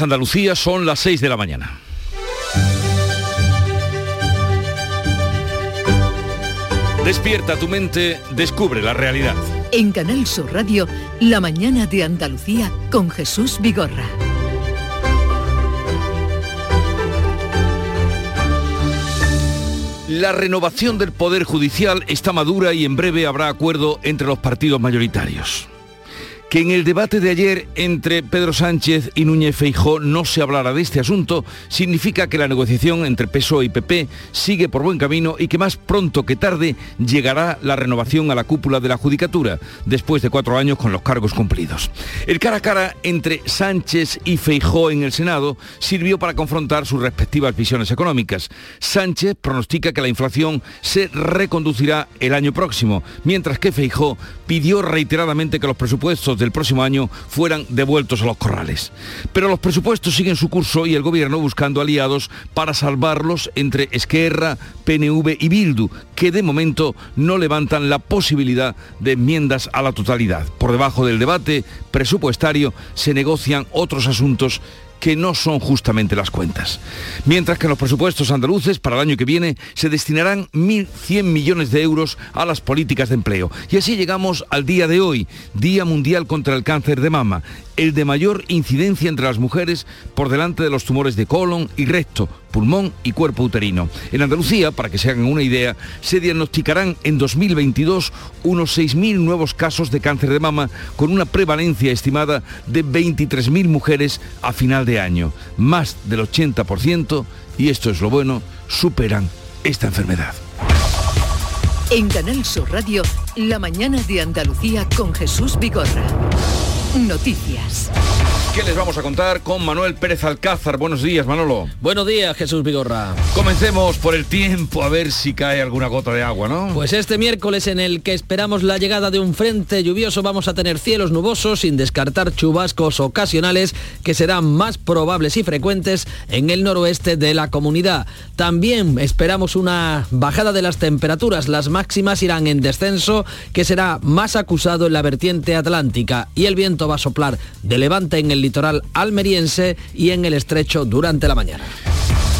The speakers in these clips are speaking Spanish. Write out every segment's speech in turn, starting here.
Andalucía son las 6 de la mañana. Despierta tu mente, descubre la realidad. En Canal Sur Radio, La mañana de Andalucía con Jesús Vigorra. La renovación del Poder Judicial está madura y en breve habrá acuerdo entre los partidos mayoritarios. Que en el debate de ayer entre Pedro Sánchez y Núñez Feijó no se hablara de este asunto significa que la negociación entre PSOE y PP sigue por buen camino y que más pronto que tarde llegará la renovación a la cúpula de la Judicatura, después de cuatro años con los cargos cumplidos. El cara a cara entre Sánchez y Feijó en el Senado sirvió para confrontar sus respectivas visiones económicas. Sánchez pronostica que la inflación se reconducirá el año próximo, mientras que Feijó pidió reiteradamente que los presupuestos del próximo año fueran devueltos a los corrales. Pero los presupuestos siguen su curso y el gobierno buscando aliados para salvarlos entre Esquerra, PNV y Bildu, que de momento no levantan la posibilidad de enmiendas a la totalidad. Por debajo del debate presupuestario se negocian otros asuntos que no son justamente las cuentas. Mientras que en los presupuestos andaluces para el año que viene se destinarán 1.100 millones de euros a las políticas de empleo. Y así llegamos al día de hoy, Día Mundial contra el Cáncer de Mama, el de mayor incidencia entre las mujeres por delante de los tumores de colon y recto, pulmón y cuerpo uterino. En Andalucía, para que se hagan una idea, se diagnosticarán en 2022 unos 6.000 nuevos casos de cáncer de mama con una prevalencia estimada de 23.000 mujeres a final de año. Más del 80%, y esto es lo bueno, superan esta enfermedad. En Canal Sur Radio, La mañana de Andalucía con Jesús Vigorra. Noticias. ¿Qué les vamos a contar con Manuel Pérez Alcázar? Buenos días, Manolo. Buenos días, Jesús Vigorra. Comencemos por el tiempo, a ver si cae alguna gota de agua, ¿no? Pues este miércoles en el que esperamos la llegada de un frente lluvioso vamos a tener cielos nubosos sin descartar chubascos ocasionales que serán más probables y frecuentes en el noroeste de la comunidad. También esperamos una bajada de las temperaturas. Las máximas irán en descenso que será más acusado en la vertiente atlántica y el viento va a soplar de levante en el litoral almeriense y en el estrecho durante la mañana.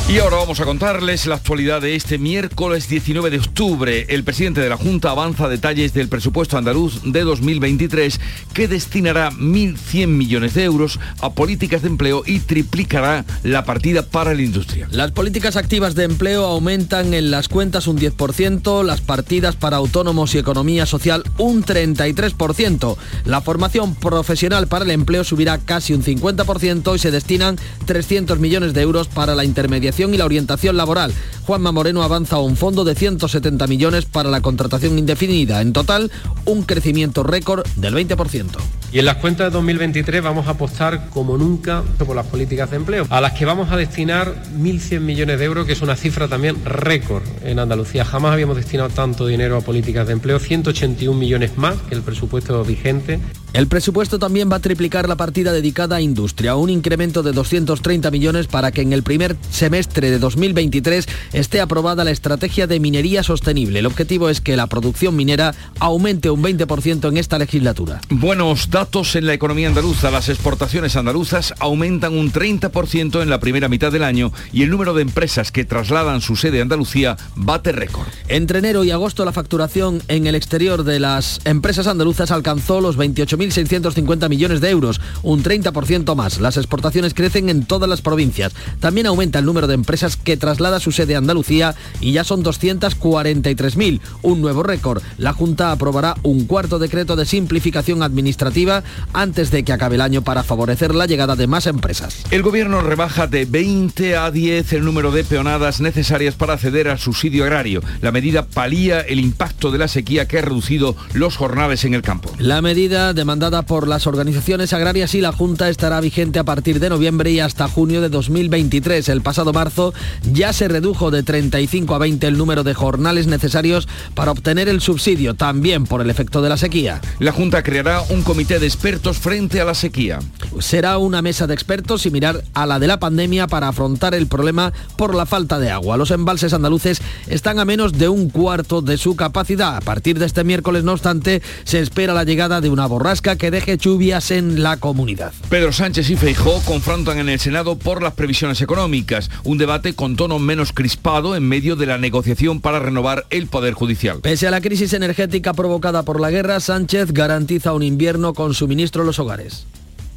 Y ahora vamos a contarles la actualidad de este miércoles 19 de octubre. El presidente de la Junta avanza detalles del presupuesto andaluz de 2023 que destinará 1.100 millones de euros a políticas de empleo y triplicará la partida para la industria. Las políticas activas de empleo aumentan en las cuentas un 10%, las partidas para autónomos y economía social un 33%. La formación profesional para el empleo subirá casi un 50% y se destinan 300 millones de euros para la intermediación y la orientación laboral. Juanma Moreno avanza a un fondo de 170 millones para la contratación indefinida. En total, un crecimiento récord del 20%. Y en las cuentas de 2023 vamos a apostar como nunca por las políticas de empleo, a las que vamos a destinar 1.100 millones de euros, que es una cifra también récord en Andalucía. Jamás habíamos destinado tanto dinero a políticas de empleo, 181 millones más que el presupuesto vigente. El presupuesto también va a triplicar la partida dedicada a industria, un incremento de 230 millones para que en el primer semestre de 2023 esté aprobada la estrategia de minería sostenible. El objetivo es que la producción minera aumente un 20% en esta legislatura. Buenos datos en la economía andaluza. Las exportaciones andaluzas aumentan un 30% en la primera mitad del año y el número de empresas que trasladan su sede a Andalucía bate récord. Entre enero y agosto la facturación en el exterior de las empresas andaluzas alcanzó los 28.000 1.650 millones de euros, un 30% más. Las exportaciones crecen en todas las provincias. También aumenta el número de empresas que traslada su sede a Andalucía y ya son 243.000, un nuevo récord. La Junta aprobará un cuarto decreto de simplificación administrativa antes de que acabe el año para favorecer la llegada de más empresas. El gobierno rebaja de 20 a 10 el número de peonadas necesarias para acceder al subsidio agrario. La medida palía el impacto de la sequía que ha reducido los jornales en el campo. La medida de demandada por las organizaciones agrarias y la Junta estará vigente a partir de noviembre y hasta junio de 2023. El pasado marzo ya se redujo de 35 a 20 el número de jornales necesarios para obtener el subsidio, también por el efecto de la sequía. La Junta creará un comité de expertos frente a la sequía. Será una mesa de expertos similar a la de la pandemia para afrontar el problema por la falta de agua. Los embalses andaluces están a menos de un cuarto de su capacidad. A partir de este miércoles, no obstante, se espera la llegada de una borrasca que deje lluvias en la comunidad. Pedro Sánchez y Feijó confrontan en el Senado por las previsiones económicas, un debate con tono menos crispado en medio de la negociación para renovar el Poder Judicial. Pese a la crisis energética provocada por la guerra, Sánchez garantiza un invierno con suministro a los hogares.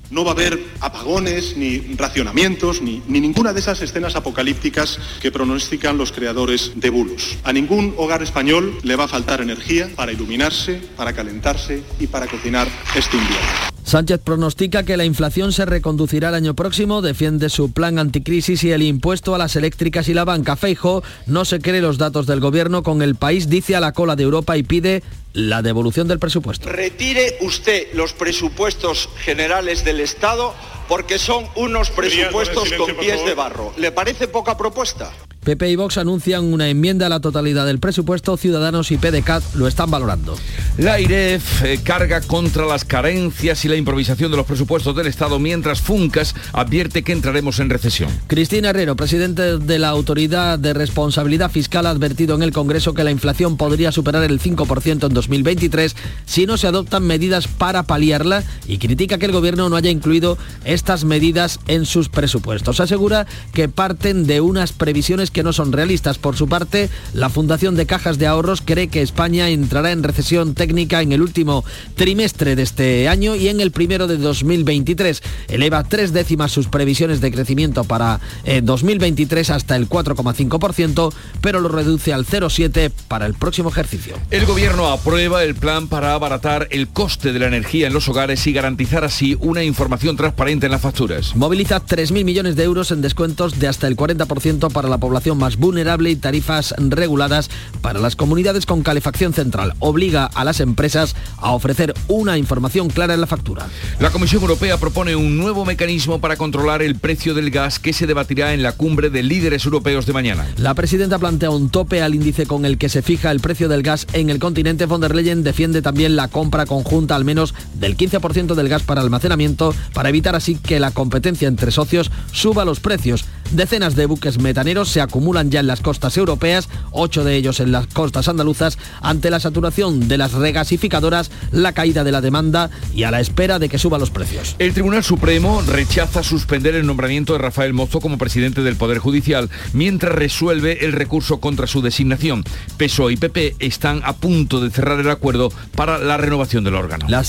No va a haber apagones, ni racionamientos, ni, ni, ninguna de esas escenas apocalípticas que pronostican los creadores de bulos. A ningún hogar español le va a faltar energía para iluminarse, para calentarse y para cocinar este invierno. Sánchez pronostica que la inflación se reconducirá el año próximo, defiende su plan anticrisis y el impuesto a las eléctricas y la banca. Feijo no se cree los datos del gobierno con el país, dice a la cola de Europa y pide la devolución del presupuesto. Retire usted los presupuestos generales del Estado porque son unos presupuestos con pies de barro. ¿Le parece poca propuesta? PP y Vox anuncian una enmienda a la totalidad del presupuesto, Ciudadanos y PDCAT lo están valorando. La IREF eh, carga contra las carencias y la improvisación de los presupuestos del Estado, mientras Funcas advierte que entraremos en recesión. Cristina Herrero, presidente de la Autoridad de Responsabilidad Fiscal, ha advertido en el Congreso que la inflación podría superar el 5% en 2023 si no se adoptan medidas para paliarla y critica que el Gobierno no haya incluido estas medidas en sus presupuestos. Asegura que parten de unas previsiones que no son realistas. Por su parte, la Fundación de Cajas de Ahorros cree que España entrará en recesión técnica en el último trimestre de este año y en el primero de 2023. Eleva tres décimas sus previsiones de crecimiento para eh, 2023 hasta el 4,5%, pero lo reduce al 0,7 para el próximo ejercicio. El gobierno aprueba el plan para abaratar el coste de la energía en los hogares y garantizar así una información transparente en las facturas. Moviliza 3.000 millones de euros en descuentos de hasta el 40% para la población más vulnerable y tarifas reguladas para las comunidades con calefacción central. Obliga a las empresas a ofrecer una información clara en la factura. La Comisión Europea propone un nuevo mecanismo para controlar el precio del gas que se debatirá en la cumbre de líderes europeos de mañana. La presidenta plantea un tope al índice con el que se fija el precio del gas en el continente. Von der Leyen defiende también la compra conjunta al menos del 15% del gas para almacenamiento para evitar así que la competencia entre socios suba los precios. Decenas de buques metaneros se acumulan ya en las costas europeas, ocho de ellos en las costas andaluzas, ante la saturación de las regasificadoras, la caída de la demanda y a la espera de que suban los precios. El Tribunal Supremo rechaza suspender el nombramiento de Rafael Mozo como presidente del Poder Judicial, mientras resuelve el recurso contra su designación. PSOE y PP están a punto de cerrar el acuerdo para la renovación del órgano. La,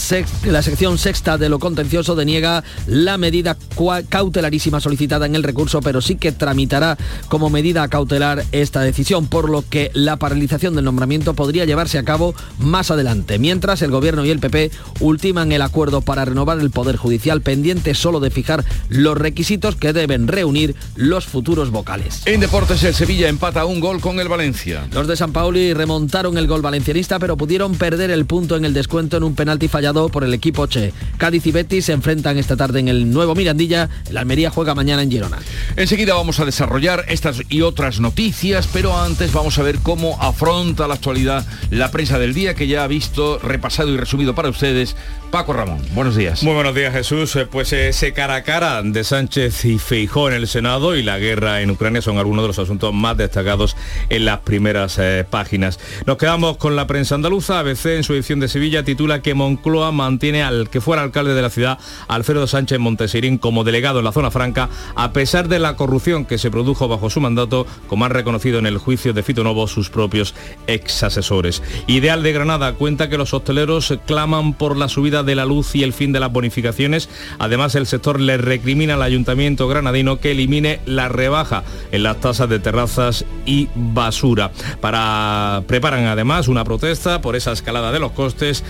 la sección sexta de lo contencioso deniega la medida cautelarísima solicitada en el recurso, pero sí que tramitará como medida cautelar esta decisión, por lo que la paralización del nombramiento podría llevarse a cabo más adelante, mientras el Gobierno y el PP ultiman el acuerdo para renovar el Poder Judicial pendiente solo de fijar los requisitos que deben reunir los futuros vocales. En deportes el Sevilla empata un gol con el Valencia. Los de San Pauli remontaron el gol valencianista, pero pudieron perder el punto en el descuento en un penalti fallado por el equipo Che. Cádiz y Betis se enfrentan esta tarde en el nuevo Mirandilla, el Almería juega mañana en Girona. Enseguida vamos a desarrollar estas y otras noticias, pero antes vamos a ver cómo afronta la actualidad la prensa del día que ya ha visto, repasado y resumido para ustedes. Paco Ramón, buenos días. Muy buenos días Jesús. Pues ese cara a cara de Sánchez y Feijó en el Senado y la guerra en Ucrania son algunos de los asuntos más destacados en las primeras eh, páginas. Nos quedamos con la prensa andaluza. ABC en su edición de Sevilla titula que Moncloa mantiene al que fuera alcalde de la ciudad, Alfredo Sánchez Montesirín, como delegado en la zona franca, a pesar de la corrupción que se produjo bajo su mandato, como han reconocido en el juicio de Fito Novo sus propios ex asesores. Ideal de Granada cuenta que los hosteleros claman por la subida de la luz y el fin de las bonificaciones. Además, el sector le recrimina al ayuntamiento granadino que elimine la rebaja en las tasas de terrazas y basura. Para preparan además una protesta por esa escalada de los costes.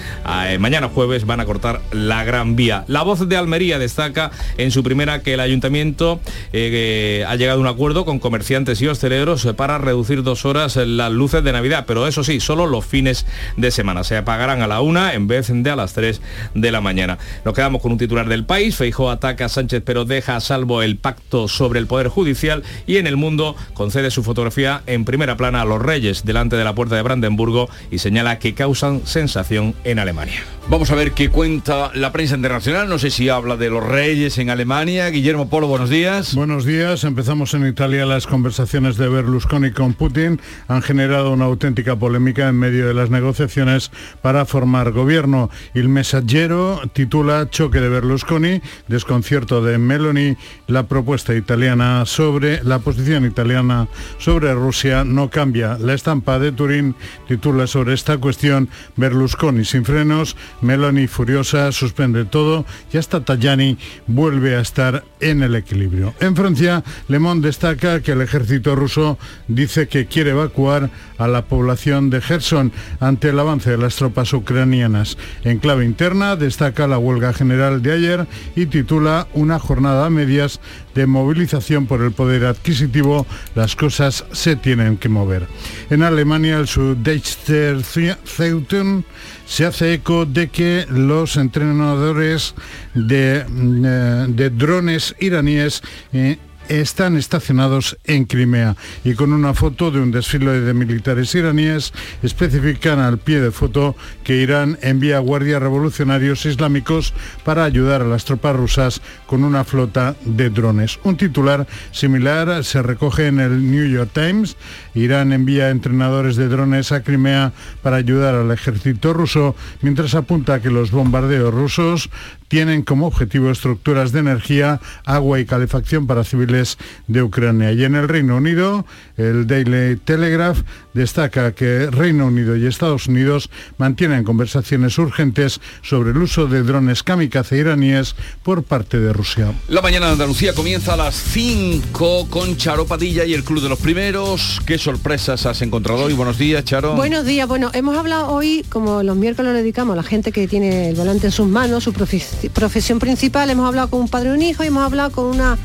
mañana jueves van a cortar la Gran Vía. La voz de Almería destaca en su primera que el ayuntamiento eh, ha llegado a un acuerdo con comerciantes y hosteleros para reducir dos horas las luces de Navidad, pero eso sí, solo los fines de semana. Se apagarán a la una en vez de a las 3 de la mañana. Nos quedamos con un titular del país. Feijó ataca a Sánchez pero deja a salvo el pacto sobre el Poder Judicial y en el mundo concede su fotografía en primera plana a los reyes delante de la puerta de Brandenburgo y señala que causan sensación en Alemania. Vamos a ver qué cuenta la prensa internacional. No sé si habla de los reyes en Alemania. Guillermo Polo, buenos días. Buenos días. Empezamos en Italia. Las conversaciones de Berlusconi con Putin han generado una auténtica polémica en medio de las negociaciones para formar gobierno. El Messaggero titula Choque de Berlusconi, desconcierto de Meloni, la propuesta italiana sobre la posición italiana sobre Rusia no cambia. La estampa de Turín titula sobre esta cuestión Berlusconi sin frenos, Meloni furiosa, suspende todo y hasta Tajani vuelve a estar en el equilibrio. En Francia, Le Monde destaca que el ejército ruso dice que quiere evacuar a la población de Gerson ante el avance de las tropas ucranianas. En clave interna destaca la huelga general de ayer y titula Una jornada a medias de movilización por el poder adquisitivo, las cosas se tienen que mover. En Alemania, el Süddeutscher Zeitung se hace eco de que los entrenadores de, mm, eh, drones iraníes eh, están estacionados en Crimea y con una foto de un desfile de militares iraníes especifican al pie de foto que Irán envía guardias revolucionarios islámicos para ayudar a las tropas rusas con una flota de drones. Un titular similar se recoge en el New York Times. Irán envía entrenadores de drones a Crimea para ayudar al ejército ruso, mientras apunta que los bombardeos rusos tienen como objetivo estructuras de energía, agua y calefacción para civiles de Ucrania. Y en el Reino Unido, el Daily Telegraph destaca que Reino Unido y Estados Unidos mantienen conversaciones urgentes sobre el uso de drones kamikaze iraníes por parte de Rusia. La mañana de Andalucía comienza a las 5 con Charo Padilla y el Club de los Primeros. ¿Qué sorpresas has encontrado hoy? Buenos días, Charo. Buenos días. Bueno, hemos hablado hoy, como los miércoles lo dedicamos a la gente que tiene el volante en sus manos, su profesión principal. Hemos hablado con un padre y un hijo y hemos hablado con una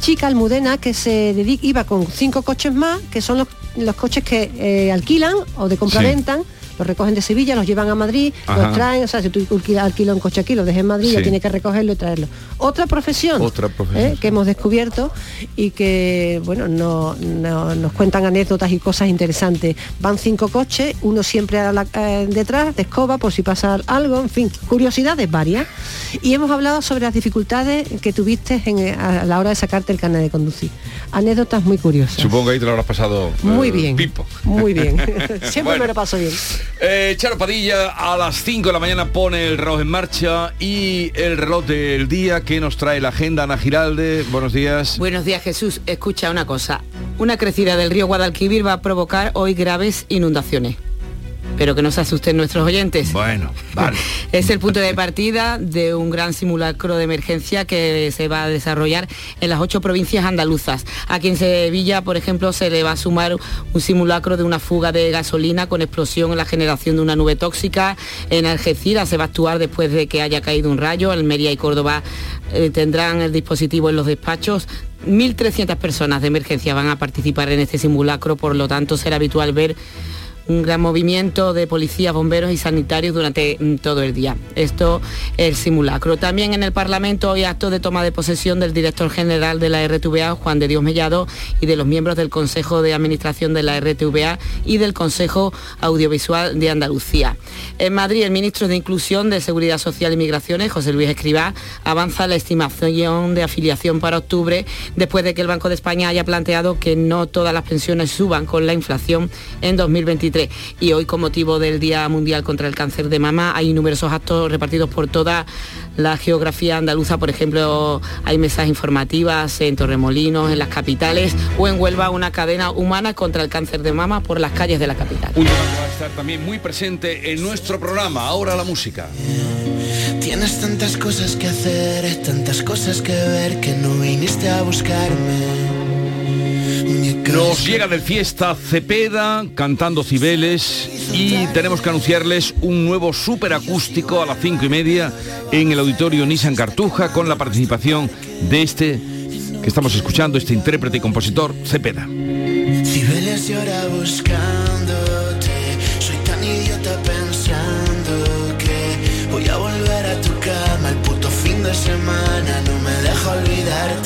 chica almudena que se dedica, iba con cinco coches más, que son los, coches que eh, alquilan o de compra-ventan los recogen de Sevilla, los llevan a Madrid, los traen, o sea, si tú alquilas un coche aquí, lo dejas en Madrid, ya tiene que recogerlo y traerlo. Otra profesión, Otra profesión. ¿eh? que hemos descubierto y que, bueno, no, nos cuentan anécdotas y cosas interesantes. Van cinco coches, uno siempre a la, eh, detrás, de escoba, por si pasa algo, en fin, curiosidades varias. Y hemos hablado sobre las dificultades que tuviste en, a la hora de sacarte el carnet de conducir. Anécdotas muy curiosas. Supongo que ahí te lo habrás pasado muy eh, bien. Pipo. Muy bien. siempre me lo paso bien. Eh, Charo Padilla a las 5 de la mañana pone el reloj en marcha y el reloj del día que nos trae la agenda Ana Giralde. Buenos días. Buenos días Jesús. Escucha una cosa. Una crecida del río Guadalquivir va a provocar hoy graves inundaciones pero que no se asusten nuestros oyentes. Bueno, vale. es el punto de partida de un gran simulacro de emergencia que se va a desarrollar en las ocho provincias andaluzas. Aquí en Sevilla, por ejemplo, se le va a sumar un simulacro de una fuga de gasolina con explosión en la generación de una nube tóxica. En Algeciras se va a actuar después de que haya caído un rayo. Almería y Córdoba eh, tendrán el dispositivo en los despachos 1.300 personas de emergencia van a participar en este simulacro, por lo tanto será habitual ver un gran movimiento de policías, bomberos y sanitarios durante mm, todo el día. Esto es el simulacro. También en el Parlamento hoy acto de toma de posesión del director general de la RTVA, Juan de Dios Mellado, y de los miembros del Consejo de Administración de la RTVA y del Consejo Audiovisual de Andalucía. En Madrid, el ministro de Inclusión de Seguridad Social y Migraciones, José Luis Escribá, avanza la estimación de afiliación para octubre después de que el Banco de España haya planteado que no todas las pensiones suban con la inflación en 2023 y hoy con motivo del Día Mundial contra el Cáncer de Mama hay numerosos actos repartidos por toda la geografía andaluza, por ejemplo, hay mesas informativas en Torremolinos, en las capitales o en Huelva una cadena humana contra el cáncer de mama por las calles de la capital. Un va a estar también muy presente en nuestro programa, ahora la música. Tienes tantas cosas que hacer, tantas cosas que ver que no viniste a buscarme. Nos llega del fiesta Cepeda cantando Cibeles y tenemos que anunciarles un nuevo acústico a las cinco y media en el auditorio Nissan Cartuja con la participación de este que estamos escuchando, este intérprete y compositor Cepeda.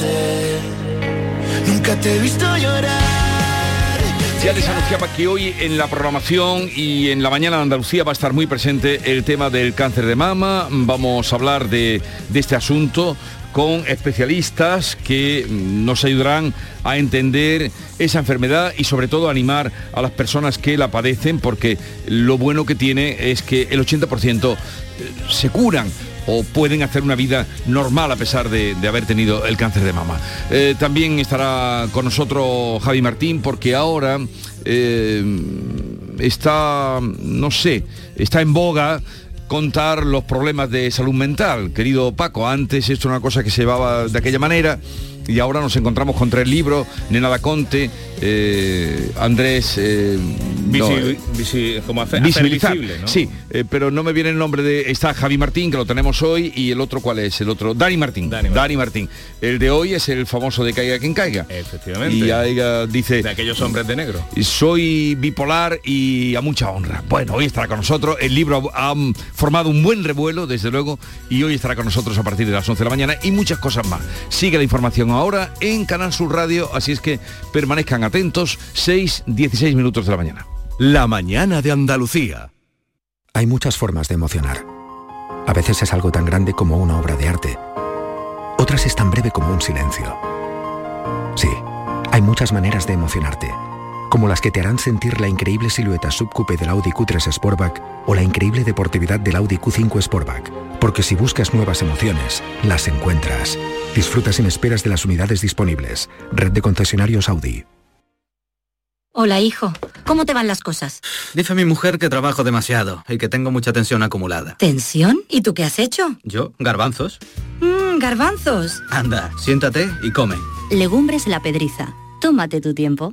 De. Nunca te he visto llorar ya les anunciaba que hoy en la programación y en la mañana de Andalucía va a estar muy presente el tema del cáncer de mama. Vamos a hablar de, este asunto con especialistas que nos ayudarán a entender esa enfermedad y sobre todo animar a las personas que la padecen porque lo bueno que tiene es que el 80% se curan o pueden hacer una vida normal a pesar de, haber tenido el cáncer de mama. Eh, también estará con nosotros Javi Martín porque ahora eh, está, no sé, está en boga contar los problemas de salud mental. Querido Paco, antes esto era una cosa que se llevaba de aquella manera y ahora nos encontramos con tres libros, Nena da Conte, eh, Andrés... eh, no, Visi- visi- como hace- hacer visibilizar. visible, ¿no? Sí, eh, pero no me viene el nombre de... Está Javi Martín, que lo tenemos hoy, y el otro, ¿cuál es? El otro, Dani Martín. Dani Martín. El de hoy es el famoso de Caiga quien caiga. Efectivamente. Y ahí eh, dice... De aquellos hombres de negro. Soy bipolar y a mucha honra. Bueno, hoy estará con nosotros. El libro ha ha formado un buen revuelo, desde luego, y hoy estará con nosotros a partir de las 11 de la mañana y muchas cosas más. Sigue la información ahora en Canal Sur Radio, así es que permanezcan atentos. 6, 16 minutos de la mañana. La mañana de Andalucía. Hay muchas formas de emocionar. A veces es algo tan grande como una obra de arte. Otras es tan breve como un silencio. Sí, hay muchas maneras de emocionarte, como las que te harán sentir la increíble silueta subcoupe del Audi Q3 Sportback o la increíble deportividad del Audi Q5 Sportback. Porque si buscas nuevas emociones, las encuentras. Disfruta sin esperas de las unidades disponibles. Red de concesionarios Audi. Hola, hijo. ¿Cómo te van las cosas? Dice mi mujer que trabajo demasiado y que tengo mucha tensión acumulada. ¿Tensión? ¿Y tú qué has hecho? ¿Yo? ¿Garbanzos? Mmm, garbanzos. Anda, siéntate y come. Legumbres la pedriza. Tómate tu tiempo.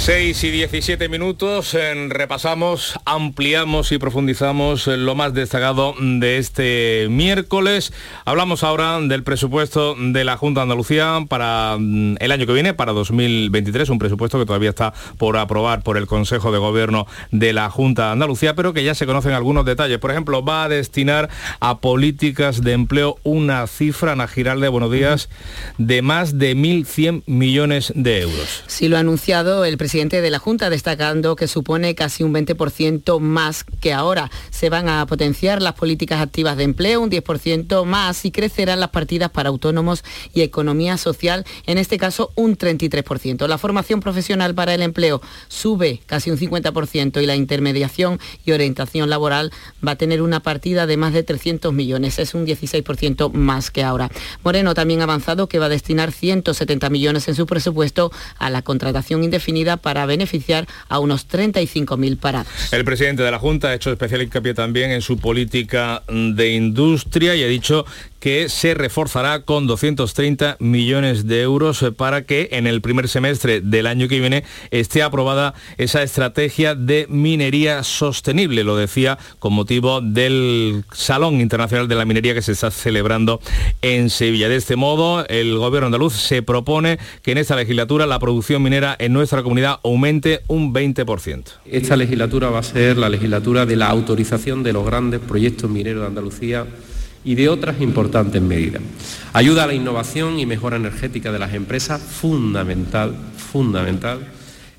6 y 17 minutos, en- repasamos, ampliamos y profundizamos en lo más destacado de este miércoles. Hablamos ahora del presupuesto de la Junta de Andalucía para mm, el año que viene, para 2023, un presupuesto que todavía está por aprobar por el Consejo de Gobierno de la Junta de Andalucía, pero que ya se conocen algunos detalles. Por ejemplo, va a destinar a políticas de empleo una cifra, Ana Giralde, buenos días, de más de 1.100 millones de euros. Sí lo ha anunciado el presidente de la Junta, destacando que supone casi un 20% más que ahora. Se van a potenciar las políticas activas de empleo, un 10% más, y crecerán las partidas para autónomos y economía social, en este caso un 33%. La formación profesional para el empleo sube casi un 50% y la intermediación y orientación laboral va a tener una partida de más de 300 millones, es un 16% más que ahora. Moreno también ha avanzado que va a destinar 170 millones en su presupuesto a la contratación indefinida para beneficiar a unos 35.000 parados. El presidente de la Junta ha hecho especial hincapié también en su política de industria y ha dicho que se reforzará con 230 millones de euros para que en el primer semestre del año que viene esté aprobada esa estrategia de minería sostenible, lo decía con motivo del Salón Internacional de la Minería que se está celebrando en Sevilla. De este modo, el gobierno andaluz se propone que en esta legislatura la producción minera en nuestra comunidad aumente un 20%. Esta legislatura va a ser la legislatura de la autorización de los grandes proyectos mineros de Andalucía y de otras importantes medidas. Ayuda a la innovación y mejora energética de las empresas, fundamental, fundamental.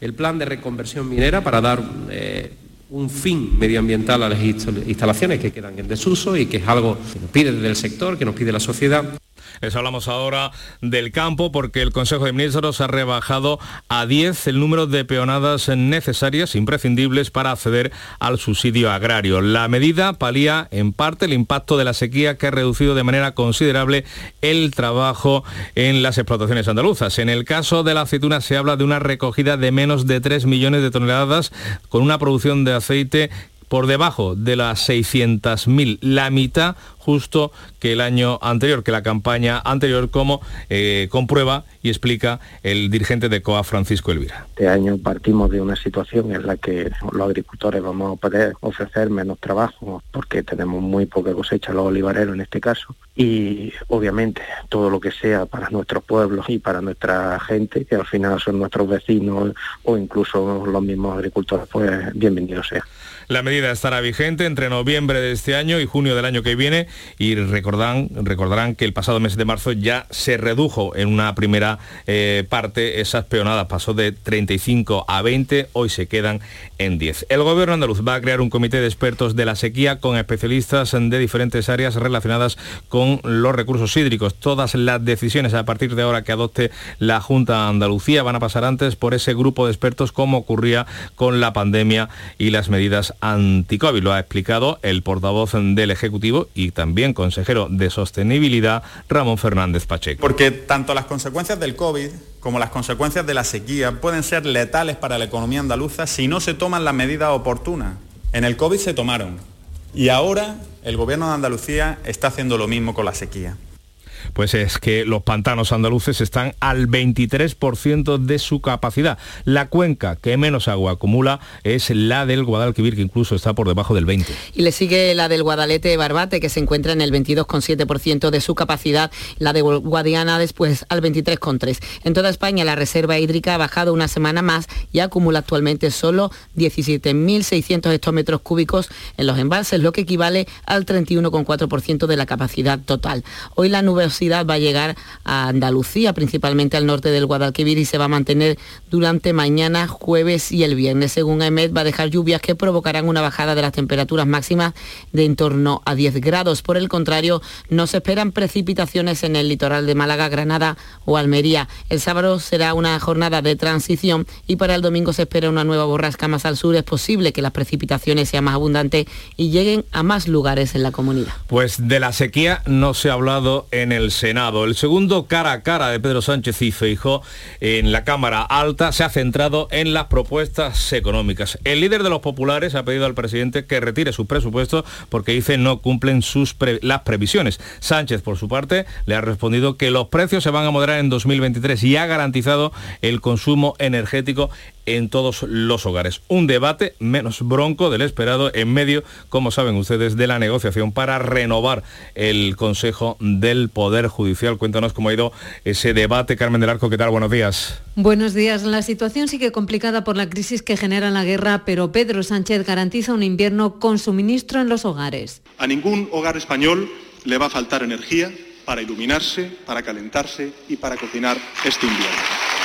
El plan de reconversión minera para dar eh, un fin medioambiental a las inst- instalaciones que quedan en desuso y que es algo que nos pide desde el sector, que nos pide la sociedad. Les hablamos ahora del campo porque el Consejo de Ministros ha rebajado a 10 el número de peonadas necesarias, imprescindibles para acceder al subsidio agrario. La medida palía en parte el impacto de la sequía que ha reducido de manera considerable el trabajo en las explotaciones andaluzas. En el caso de la aceituna se habla de una recogida de menos de 3 millones de toneladas con una producción de aceite por debajo de las 600.000, la mitad justo que el año anterior, que la campaña anterior, como eh, comprueba y explica el dirigente de COA, Francisco Elvira. Este año partimos de una situación en la que los agricultores vamos a poder ofrecer menos trabajo porque tenemos muy poca cosecha los olivareros en este caso y obviamente todo lo que sea para nuestros pueblos y para nuestra gente, que al final son nuestros vecinos o incluso los mismos agricultores, pues bienvenido sea. La medida estará vigente entre noviembre de este año y junio del año que viene y recordarán, recordarán que el pasado mes de marzo ya se redujo en una primera eh, parte esas peonadas, pasó de 35 a 20, hoy se quedan en 10. El gobierno andaluz va a crear un comité de expertos de la sequía con especialistas de diferentes áreas relacionadas con los recursos hídricos. Todas las decisiones a partir de ahora que adopte la Junta Andalucía van a pasar antes por ese grupo de expertos como ocurría con la pandemia y las medidas anticovid. Lo ha explicado el portavoz del Ejecutivo y también consejero de Sostenibilidad, Ramón Fernández Pacheco. Porque tanto las consecuencias del COVID como las consecuencias de la sequía pueden ser letales para la economía andaluza si no se toman las medidas oportunas. En el COVID se tomaron y ahora el Gobierno de Andalucía está haciendo lo mismo con la sequía pues es que los pantanos andaluces están al 23% de su capacidad. La cuenca que menos agua acumula es la del Guadalquivir, que incluso está por debajo del 20%. Y le sigue la del Guadalete Barbate, que se encuentra en el 22,7% de su capacidad, la de Guadiana después al 23,3%. En toda España la reserva hídrica ha bajado una semana más y acumula actualmente solo 17.600 hectómetros cúbicos en los embalses, lo que equivale al 31,4% de la capacidad total. Hoy la nube va a llegar a Andalucía, principalmente al norte del Guadalquivir y se va a mantener durante mañana, jueves y el viernes. Según EMED, va a dejar lluvias que provocarán una bajada de las temperaturas máximas de en torno a 10 grados. Por el contrario, no se esperan precipitaciones en el litoral de Málaga, Granada o Almería. El sábado será una jornada de transición y para el domingo se espera una nueva borrasca más al sur. Es posible que las precipitaciones sean más abundantes y lleguen a más lugares en la comunidad. Pues de la sequía no se ha hablado en el el Senado. El segundo cara a cara de Pedro Sánchez y Feijó en la Cámara Alta se ha centrado en las propuestas económicas. El líder de los populares ha pedido al presidente que retire su presupuesto porque dice no cumplen sus las previsiones. Sánchez, por su parte, le ha respondido que los precios se van a moderar en 2023 y ha garantizado el consumo energético en todos los hogares. Un debate menos bronco del esperado en medio, como saben ustedes, de la negociación para renovar el Consejo del Poder Judicial. Cuéntanos cómo ha ido ese debate. Carmen del Arco, ¿qué tal? Buenos días. Buenos días. La situación sigue complicada por la crisis que genera la guerra, pero Pedro Sánchez garantiza un invierno con suministro en los hogares. A ningún hogar español le va a faltar energía para iluminarse, para calentarse y para cocinar este invierno.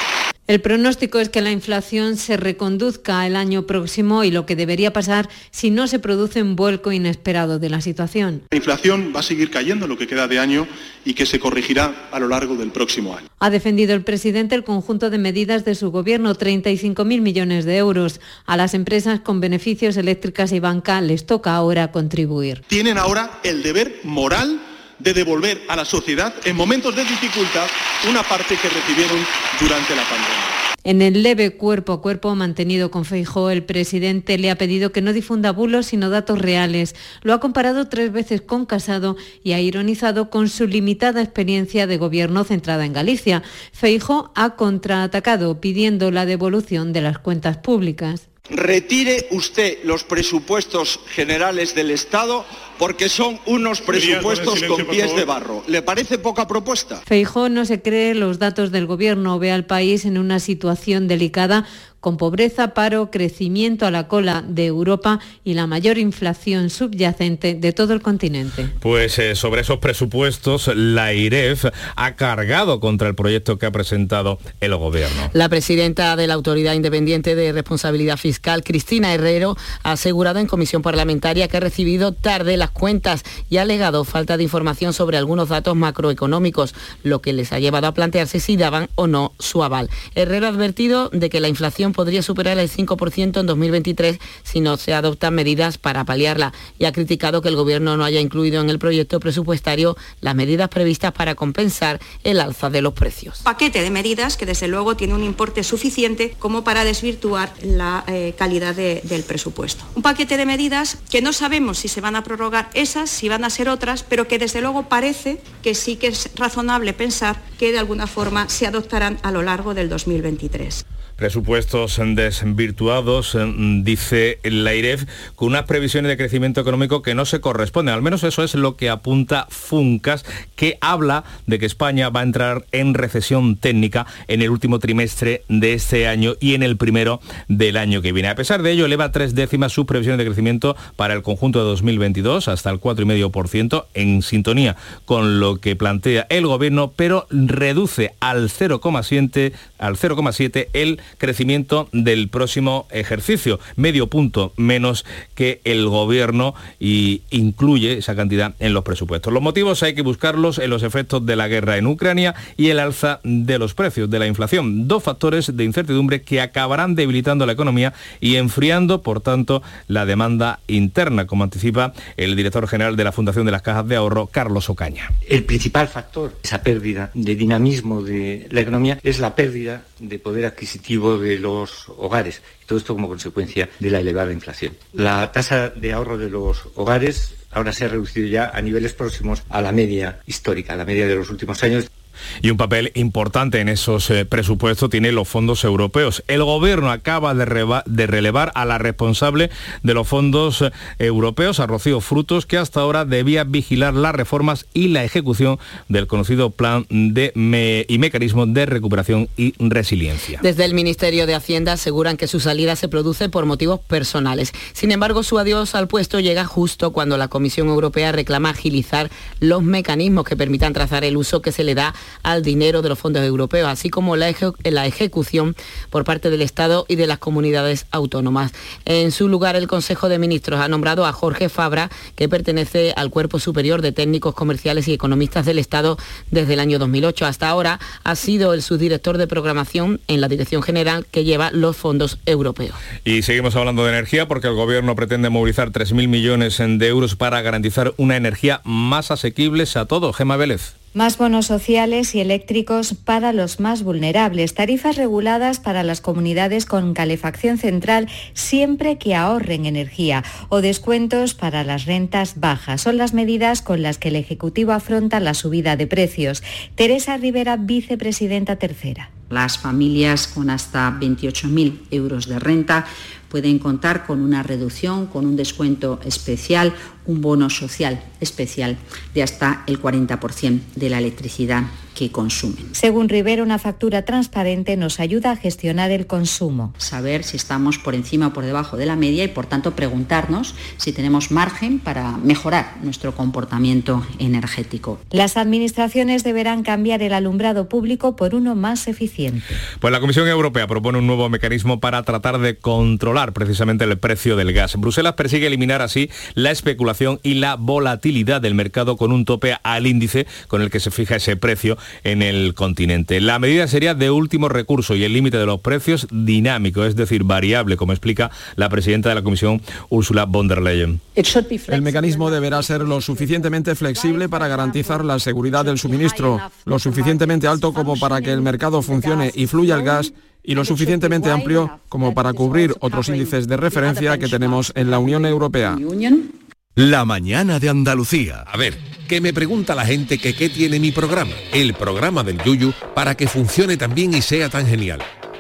El pronóstico es que la inflación se reconduzca el año próximo y lo que debería pasar si no se produce un vuelco inesperado de la situación. La inflación va a seguir cayendo en lo que queda de año y que se corregirá a lo largo del próximo año. Ha defendido el presidente el conjunto de medidas de su gobierno, 35.000 millones de euros. A las empresas con beneficios eléctricas y banca les toca ahora contribuir. Tienen ahora el deber moral de devolver a la sociedad en momentos de dificultad una parte que recibieron durante la pandemia. En el leve cuerpo a cuerpo mantenido con Feijó, el presidente le ha pedido que no difunda bulos sino datos reales. Lo ha comparado tres veces con Casado y ha ironizado con su limitada experiencia de gobierno centrada en Galicia. Feijó ha contraatacado pidiendo la devolución de las cuentas públicas. Retire usted los presupuestos generales del Estado porque son unos presupuestos con pies de barro. ¿Le parece poca propuesta? Feijó no se cree los datos del gobierno, ve al país en una situación delicada con pobreza, paro, crecimiento a la cola de Europa y la mayor inflación subyacente de todo el continente. Pues eh, sobre esos presupuestos, la IREF ha cargado contra el proyecto que ha presentado el gobierno. La presidenta de la Autoridad Independiente de Responsabilidad Fiscal, Cristina Herrero, ha asegurado en comisión parlamentaria que ha recibido tarde las cuentas y ha alegado falta de información sobre algunos datos macroeconómicos, lo que les ha llevado a plantearse si daban o no su aval. Herrero ha advertido de que la inflación podría superar el 5% en 2023 si no se adoptan medidas para paliarla y ha criticado que el Gobierno no haya incluido en el proyecto presupuestario las medidas previstas para compensar el alza de los precios. Paquete de medidas que desde luego tiene un importe suficiente como para desvirtuar la eh, calidad de, del presupuesto. Un paquete de medidas que no sabemos si se van a prorrogar esas, si van a ser otras, pero que desde luego parece que sí que es razonable pensar que de alguna forma se adoptarán a lo largo del 2023 presupuestos desvirtuados, dice la IREF, con unas previsiones de crecimiento económico que no se corresponden. Al menos eso es lo que apunta Funcas, que habla de que España va a entrar en recesión técnica en el último trimestre de este año y en el primero del año que viene. A pesar de ello, eleva tres décimas sus previsiones de crecimiento para el conjunto de 2022 hasta el 4,5% en sintonía con lo que plantea el gobierno, pero reduce al 0,7 al 0,7 el crecimiento del próximo ejercicio, medio punto menos que el gobierno y incluye esa cantidad en los presupuestos. Los motivos hay que buscarlos en los efectos de la guerra en Ucrania y el alza de los precios, de la inflación, dos factores de incertidumbre que acabarán debilitando la economía y enfriando, por tanto, la demanda interna, como anticipa el director general de la Fundación de las Cajas de Ahorro, Carlos Ocaña. El principal factor, esa pérdida de dinamismo de la economía, es la pérdida de poder adquisitivo de los hogares. Todo esto como consecuencia de la elevada inflación. La tasa de ahorro de los hogares ahora se ha reducido ya a niveles próximos a la media histórica, a la media de los últimos años. Y un papel importante en esos eh, presupuestos tiene los fondos europeos. El gobierno acaba de, relevar a la responsable de los fondos eh, europeos, a Rocío Frutos, que hasta ahora debía vigilar las reformas y la ejecución del conocido plan de y mecanismo de recuperación y resiliencia. Desde el Ministerio de Hacienda aseguran que su salida se produce por motivos personales. Sin embargo, su adiós al puesto llega justo cuando la Comisión Europea reclama agilizar los mecanismos que permitan trazar el uso que se le da al dinero de los fondos europeos, así como la, la ejecución por parte del Estado y de las comunidades autónomas. En su lugar, el Consejo de Ministros ha nombrado a Jorge Fabra, que pertenece al Cuerpo Superior de Técnicos Comerciales y Economistas del Estado desde el año 2008. Hasta ahora ha sido el subdirector de programación en la Dirección General que lleva los fondos europeos. Y seguimos hablando de energía porque el Gobierno pretende movilizar 3.000 millones de euros para garantizar una energía más asequible a todos. Gema Vélez. Más bonos sociales y eléctricos para los más vulnerables, tarifas reguladas para las comunidades con calefacción central siempre que ahorren energía o descuentos para las rentas bajas. Son las medidas con las que el Ejecutivo afronta la subida de precios. Teresa Rivera, vicepresidenta tercera. Las familias con hasta 28.000 euros de renta pueden contar con una reducción, con un descuento especial, un bono social especial de hasta el 40% de la electricidad que consumen. Según Rivera, una factura transparente nos ayuda a gestionar el consumo. Saber si estamos por encima o por debajo de la media y, por tanto, preguntarnos si tenemos margen para mejorar nuestro comportamiento energético. Las administraciones deberán cambiar el alumbrado público por uno más eficiente. Pues la Comisión Europea propone un nuevo mecanismo para tratar de controlar precisamente el precio del gas. Bruselas persigue eliminar así la especulación y la volatilidad del mercado con un tope al índice con el que se fija ese precio en el continente. La medida sería de último recurso y el límite de los precios dinámico, es decir, variable, como explica la presidenta de la Comisión, Ursula von der Leyen. El mecanismo deberá ser lo suficientemente flexible para garantizar la seguridad del suministro, lo suficientemente alto como para que el mercado funcione y fluya el gas y lo suficientemente amplio como para cubrir otros índices de referencia que tenemos en la Unión Europea. La mañana de Andalucía. A ver, que me pregunta la gente que qué tiene mi programa, el programa del Yuyu, para que funcione tan bien y sea tan genial.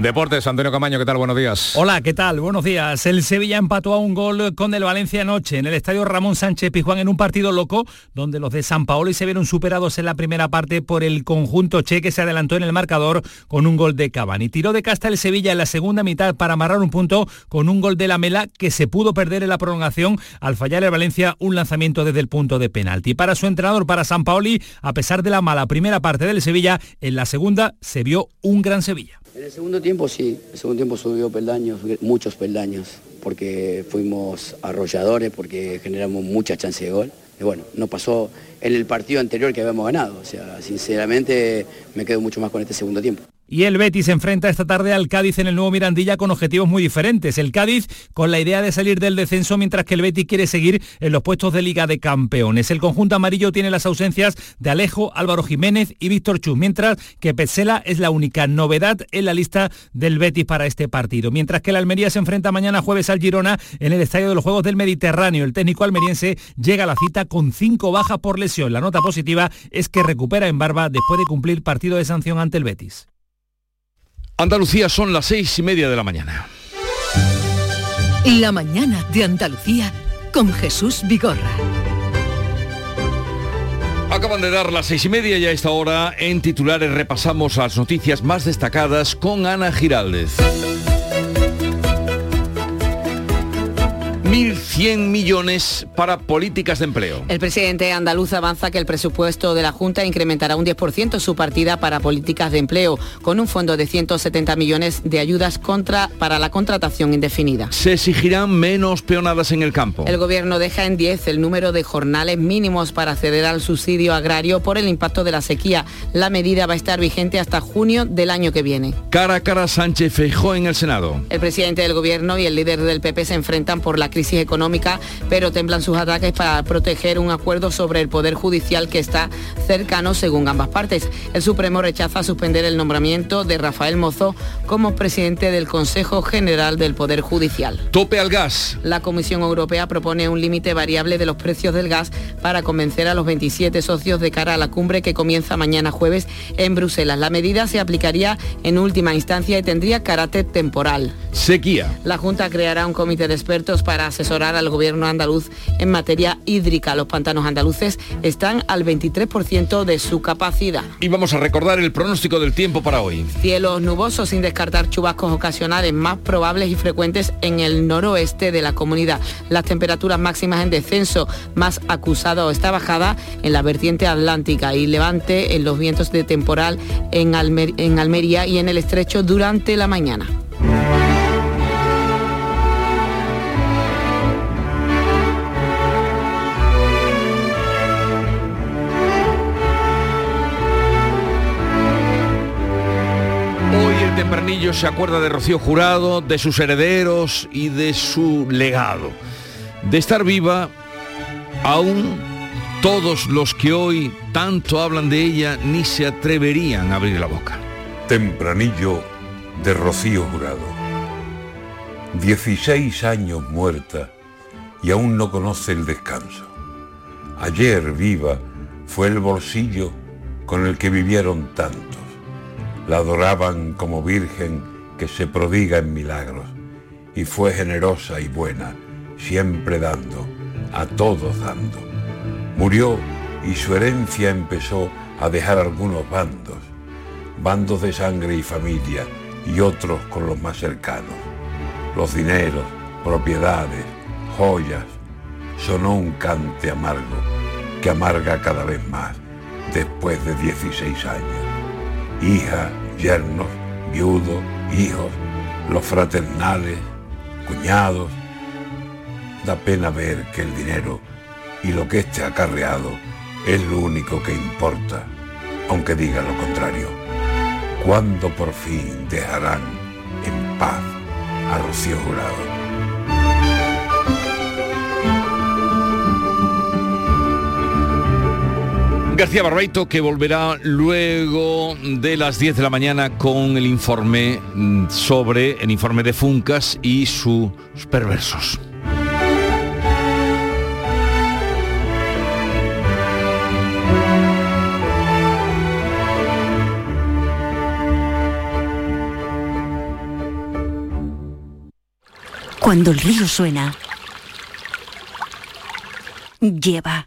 Deportes, Antonio Camaño, ¿qué tal? Buenos días. Hola, ¿qué tal? Buenos días. El Sevilla empató a un gol con el Valencia anoche en el estadio Ramón Sánchez Pizjuán en un partido loco donde los de San Paolo se vieron superados en la primera parte por el conjunto che que se adelantó en el marcador con un gol de Cavani. Tiró de casta el Sevilla en la segunda mitad para amarrar un punto con un gol de la Mela que se pudo perder en la prolongación al fallar el Valencia un lanzamiento desde el punto de penalti. Para su entrenador, para San Paoli, a pesar de la mala primera parte del Sevilla, en la segunda se vio un gran Sevilla. En el segundo tiempo sí, el segundo tiempo subió peldaños, muchos peldaños, porque fuimos arrolladores, porque generamos mucha chance de gol. Y bueno, no pasó en el partido anterior que habíamos ganado. O sea, sinceramente me quedo mucho más con este segundo tiempo. Y el Betis enfrenta esta tarde al Cádiz en el nuevo Mirandilla con objetivos muy diferentes. El Cádiz con la idea de salir del descenso mientras que el Betis quiere seguir en los puestos de Liga de Campeones. El conjunto amarillo tiene las ausencias de Alejo, Álvaro Jiménez y Víctor Chus, mientras que Petzela es la única novedad en la lista del Betis para este partido. Mientras que el Almería se enfrenta mañana jueves al Girona en el Estadio de los Juegos del Mediterráneo. El técnico almeriense llega a la cita con cinco bajas por lesión. La nota positiva es que recupera en barba después de cumplir partido de sanción ante el Betis. Andalucía son las seis y media de la mañana. La mañana de Andalucía con Jesús Vigorra. Acaban de dar las seis y media y a esta hora en titulares repasamos las noticias más destacadas con Ana Giraldez. 1.100 millones para políticas de empleo. El presidente andaluz avanza que el presupuesto de la Junta incrementará un 10% su partida para políticas de empleo, con un fondo de 170 millones de ayudas contra, para la contratación indefinida. Se exigirán menos peonadas en el campo. El gobierno deja en 10 el número de jornales mínimos para acceder al subsidio agrario por el impacto de la sequía. La medida va a estar vigente hasta junio del año que viene. Cara a cara Sánchez Feijó en el Senado. El presidente del gobierno y el líder del PP se enfrentan por la crisis crisis económica, pero temblan sus ataques para proteger un acuerdo sobre el Poder Judicial que está cercano según ambas partes. El Supremo rechaza suspender el nombramiento de Rafael Mozo como presidente del Consejo General del Poder Judicial. Tope al gas. La Comisión Europea propone un límite variable de los precios del gas para convencer a los 27 socios de cara a la cumbre que comienza mañana jueves en Bruselas. La medida se aplicaría en última instancia y tendría carácter temporal. Sequía. La Junta creará un comité de expertos para asesorar al gobierno andaluz en materia hídrica. Los pantanos andaluces están al 23% de su capacidad. Y vamos a recordar el pronóstico del tiempo para hoy. Cielos nubosos sin descartar chubascos ocasionales más probables y frecuentes en el noroeste de la comunidad. Las temperaturas máximas en descenso más acusado esta bajada en la vertiente atlántica y levante en los vientos de temporal en, en Almería y en el estrecho durante la mañana. Se acuerda de Rocío Jurado, de sus herederos y de su legado. De estar viva, aún todos los que hoy tanto hablan de ella ni se atreverían a abrir la boca. Tempranillo de Rocío Jurado. 16 años muerta y aún no conoce el descanso. Ayer viva fue el bolsillo con el que vivieron tantos la adoraban como virgen que se prodiga en milagros, y fue generosa y buena, siempre dando, a todos dando. Murió y su herencia empezó a dejar algunos bandos, bandos de sangre y familia, y otros con los más cercanos. Los dineros, propiedades, joyas, sonó un cante amargo que amarga cada vez más después de 16 años hija, yernos, viudos, hijos, los fraternales, cuñados. Da pena ver que el dinero y lo que esté acarreado es lo único que importa, aunque diga lo contrario. ¿Cuándo por fin dejarán en paz a Rocío Jurado? García Barbeito que volverá luego de las 10 de la mañana con el informe mm, sobre el informe de Funcas y sus perversos. Cuando el río suena, lleva.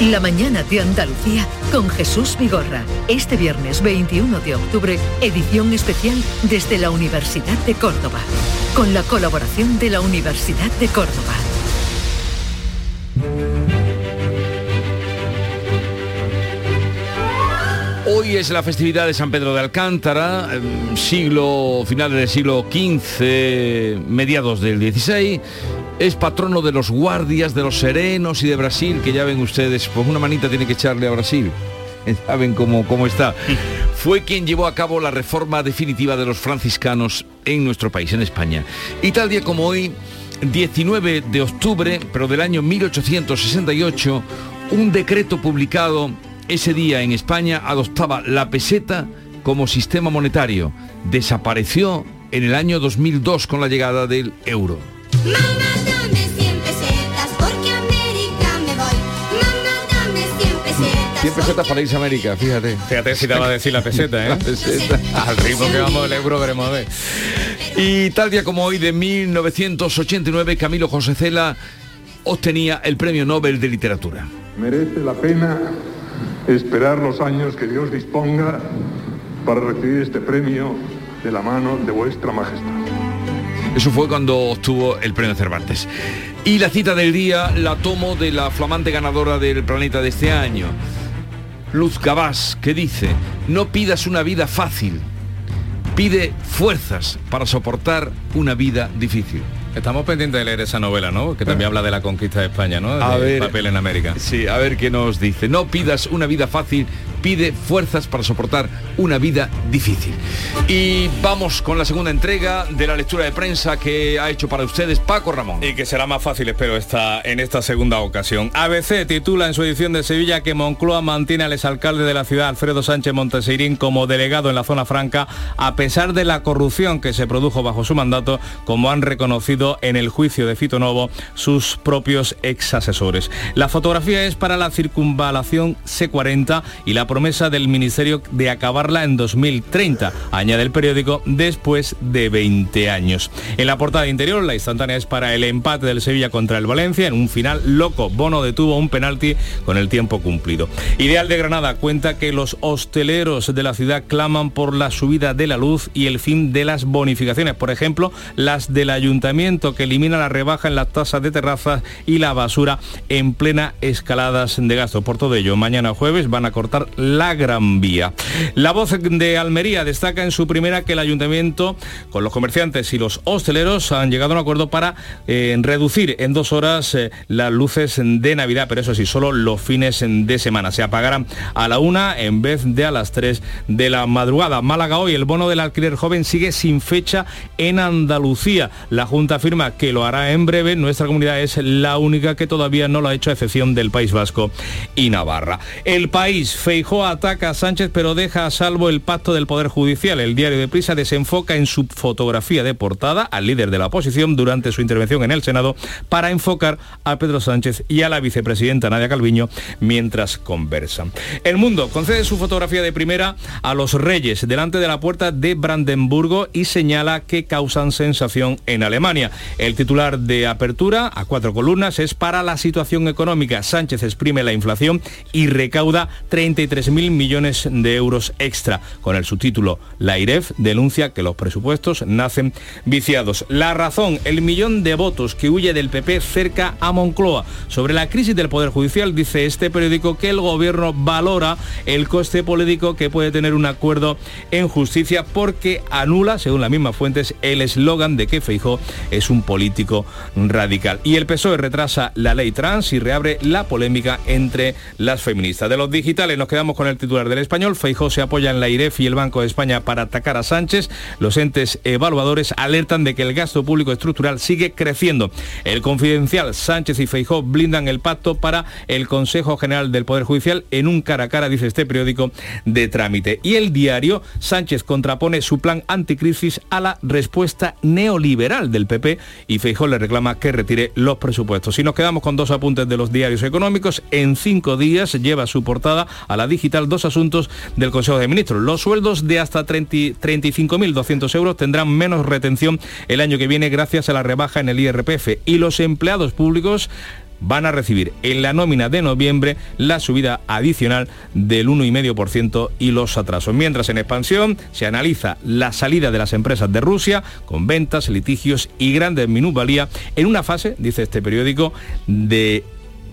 La mañana de Andalucía con Jesús Vigorra. Este viernes 21 de octubre, edición especial desde la Universidad de Córdoba. Con la colaboración de la Universidad de Córdoba. Hoy es la festividad de San Pedro de Alcántara, em, siglo finales del siglo XV, mediados del XVI. Es patrono de los guardias, de los serenos y de Brasil, que ya ven ustedes, pues una manita tiene que echarle a Brasil. Saben cómo, cómo está. Fue quien llevó a cabo la reforma definitiva de los franciscanos en nuestro país, en España. Y tal día como hoy, 19 de octubre, pero del año 1868, un decreto publicado ese día en España adoptaba la peseta como sistema monetario. Desapareció en el año 2002 con la llegada del euro. Mamá, 100 pesetas para irse a América, fíjate. Fíjate si te va a decir la peseta, ¿eh? La peseta. Al ritmo que vamos el euro veremos a ver. Y tal día como hoy de 1989, Camilo José Cela obtenía el Premio Nobel de Literatura. Merece la pena esperar los años que Dios disponga para recibir este premio de la mano de vuestra majestad. Eso fue cuando obtuvo el premio Cervantes. Y la cita del día la tomo de la flamante ganadora del planeta de este año, Luz Gabás, que dice, no pidas una vida fácil, pide fuerzas para soportar una vida difícil. Estamos pendientes de leer esa novela, ¿no? Que también habla de la conquista de España, ¿no? A De ver. papel en América. Sí, a ver qué nos dice. No pidas una vida fácil, pide fuerzas para soportar una vida difícil. Y vamos con la segunda entrega de la lectura de prensa que ha hecho para ustedes Paco Ramón. Y que será más fácil, espero, esta, en esta segunda ocasión. ABC titula en su edición de Sevilla que Moncloa mantiene al exalcalde de la ciudad, Alfredo Sánchez Monteseirín, como delegado en la zona franca, a pesar de la corrupción que se produjo bajo su mandato, como han reconocido en el juicio de Fito Novo sus propios ex asesores. La fotografía es para la circunvalación C40 y la promesa del Ministerio de acabarla en 2030, añade el periódico, después de 20 años. En la portada interior, la instantánea es para el empate del Sevilla contra el Valencia en un final loco. Bono detuvo un penalti con el tiempo cumplido. Ideal de Granada cuenta que los hosteleros de la ciudad claman por la subida de la luz y el fin de las bonificaciones, por ejemplo, las del ayuntamiento que elimina la rebaja en las tasas de terrazas y la basura en plena escaladas de gasto. Por todo ello, mañana jueves van a cortar la Gran Vía. La voz de Almería destaca en su primera que el ayuntamiento con los comerciantes y los hosteleros han llegado a un acuerdo para eh, reducir en dos horas eh, las luces de Navidad, pero eso sí, solo los fines de semana. Se apagarán a la una en vez de a las tres de la madrugada. Málaga hoy, el bono del alquiler joven sigue sin fecha en Andalucía. La Junta afirma que lo hará en breve. Nuestra comunidad es la única que todavía no lo ha hecho, a excepción del País Vasco y Navarra. El país, Feijó ataca a Sánchez, pero deja a salvo el pacto del Poder Judicial. El diario de Prisa desenfoca en su fotografía de portada al líder de la oposición durante su intervención en el Senado para enfocar a Pedro Sánchez y a la vicepresidenta Nadia Calviño mientras conversan. El mundo concede su fotografía de primera a los reyes delante de la puerta de Brandenburgo y señala que causan sensación en Alemania. El titular de apertura a cuatro columnas es para la situación económica. Sánchez exprime la inflación y recauda 33.000 millones de euros extra. Con el subtítulo La IREF denuncia que los presupuestos nacen viciados. La razón, el millón de votos que huye del PP cerca a Moncloa. Sobre la crisis del Poder Judicial dice este periódico que el gobierno valora el coste político que puede tener un acuerdo en justicia porque anula, según las mismas fuentes, el eslogan de que Feijó es un político radical. Y el PSOE retrasa la ley trans y reabre la polémica entre las feministas. De los digitales nos quedamos con el titular del español. Feijó se apoya en la IREF y el Banco de España para atacar a Sánchez. Los entes evaluadores alertan de que el gasto público estructural sigue creciendo. El confidencial Sánchez y Feijóo blindan el pacto para el Consejo General del Poder Judicial en un cara a cara, dice este periódico, de trámite. Y el diario Sánchez contrapone su plan anticrisis a la respuesta neoliberal del PP y Feijóo le reclama que retire los presupuestos. Si nos quedamos con dos apuntes de los diarios económicos, en cinco días lleva su portada a la digital dos asuntos del Consejo de Ministros. Los sueldos de hasta 35.200 euros tendrán menos retención el año que viene gracias a la rebaja en el IRPF y los empleados públicos van a recibir en la nómina de noviembre la subida adicional del 1,5% y los atrasos. Mientras en expansión se analiza la salida de las empresas de Rusia con ventas, litigios y grandes minusvalías en una fase, dice este periódico, de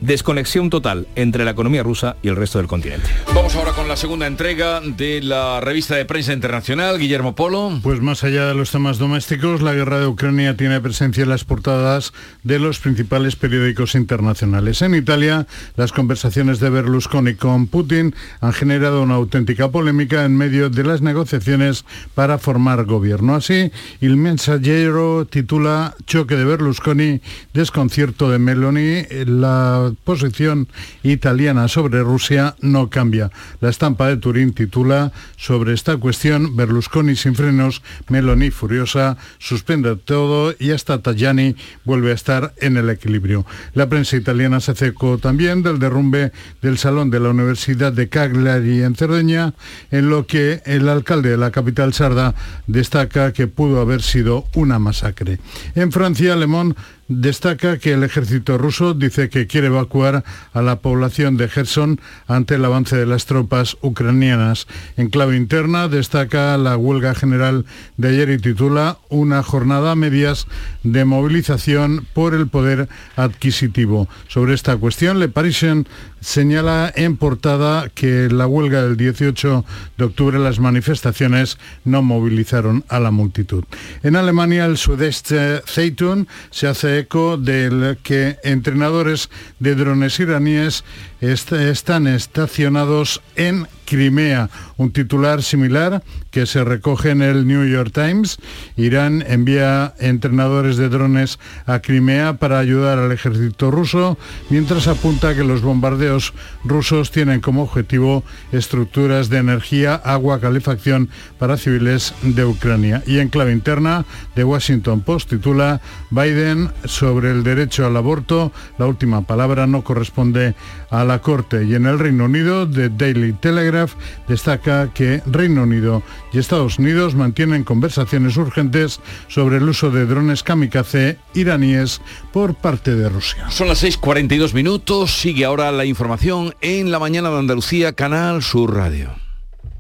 desconexión total entre la economía rusa y el resto del continente. Vamos ahora con la segunda entrega de la revista de prensa internacional, Guillermo Polo. Pues más allá de los temas domésticos, la guerra de Ucrania tiene presencia en las portadas de los principales periódicos internacionales. En Italia, las conversaciones de Berlusconi con Putin han generado una auténtica polémica en medio de las negociaciones para formar gobierno. Así, El Mensagero titula Choque de Berlusconi, desconcierto de Meloni, la posición italiana sobre Rusia no cambia. La estampa de Turín titula sobre esta cuestión Berlusconi sin frenos, Meloni furiosa, suspende todo y hasta Tajani vuelve a estar en el equilibrio. La prensa italiana se hace eco también del derrumbe del salón de la Universidad de Cagliari en Cerdeña, en lo que el alcalde de la capital sarda destaca que pudo haber sido una masacre. En Francia, Le Monde destaca que el ejército ruso dice que quiere evacuar a la población de Gerson ante el avance de las tropas ucranianas. En clave interna destaca la huelga general de ayer y titula Una jornada a medias de movilización por el poder adquisitivo. Sobre esta cuestión, Le Parisien señala en portada que la huelga del 18 de octubre las manifestaciones no movilizaron a la multitud. En Alemania el sudeste Zeitung se hace eco del que entrenadores de drones iraníes están estacionados en Crimea, un titular similar que se recoge en el New York Times. Irán envía entrenadores de drones a Crimea para ayudar al ejército ruso, mientras apunta que los bombardeos rusos tienen como objetivo estructuras de energía, agua, calefacción para civiles de Ucrania. Y en clave interna, The Washington Post titula Biden sobre el derecho al aborto, la última palabra no corresponde a la Corte. Y en el Reino Unido, The Daily Telegraph destaca que Reino Unido y Estados Unidos mantienen conversaciones urgentes sobre el uso de drones kamikaze iraníes por parte de Rusia. Son las 6.42 minutos, sigue ahora la información en la mañana de Andalucía, Canal Sur Radio.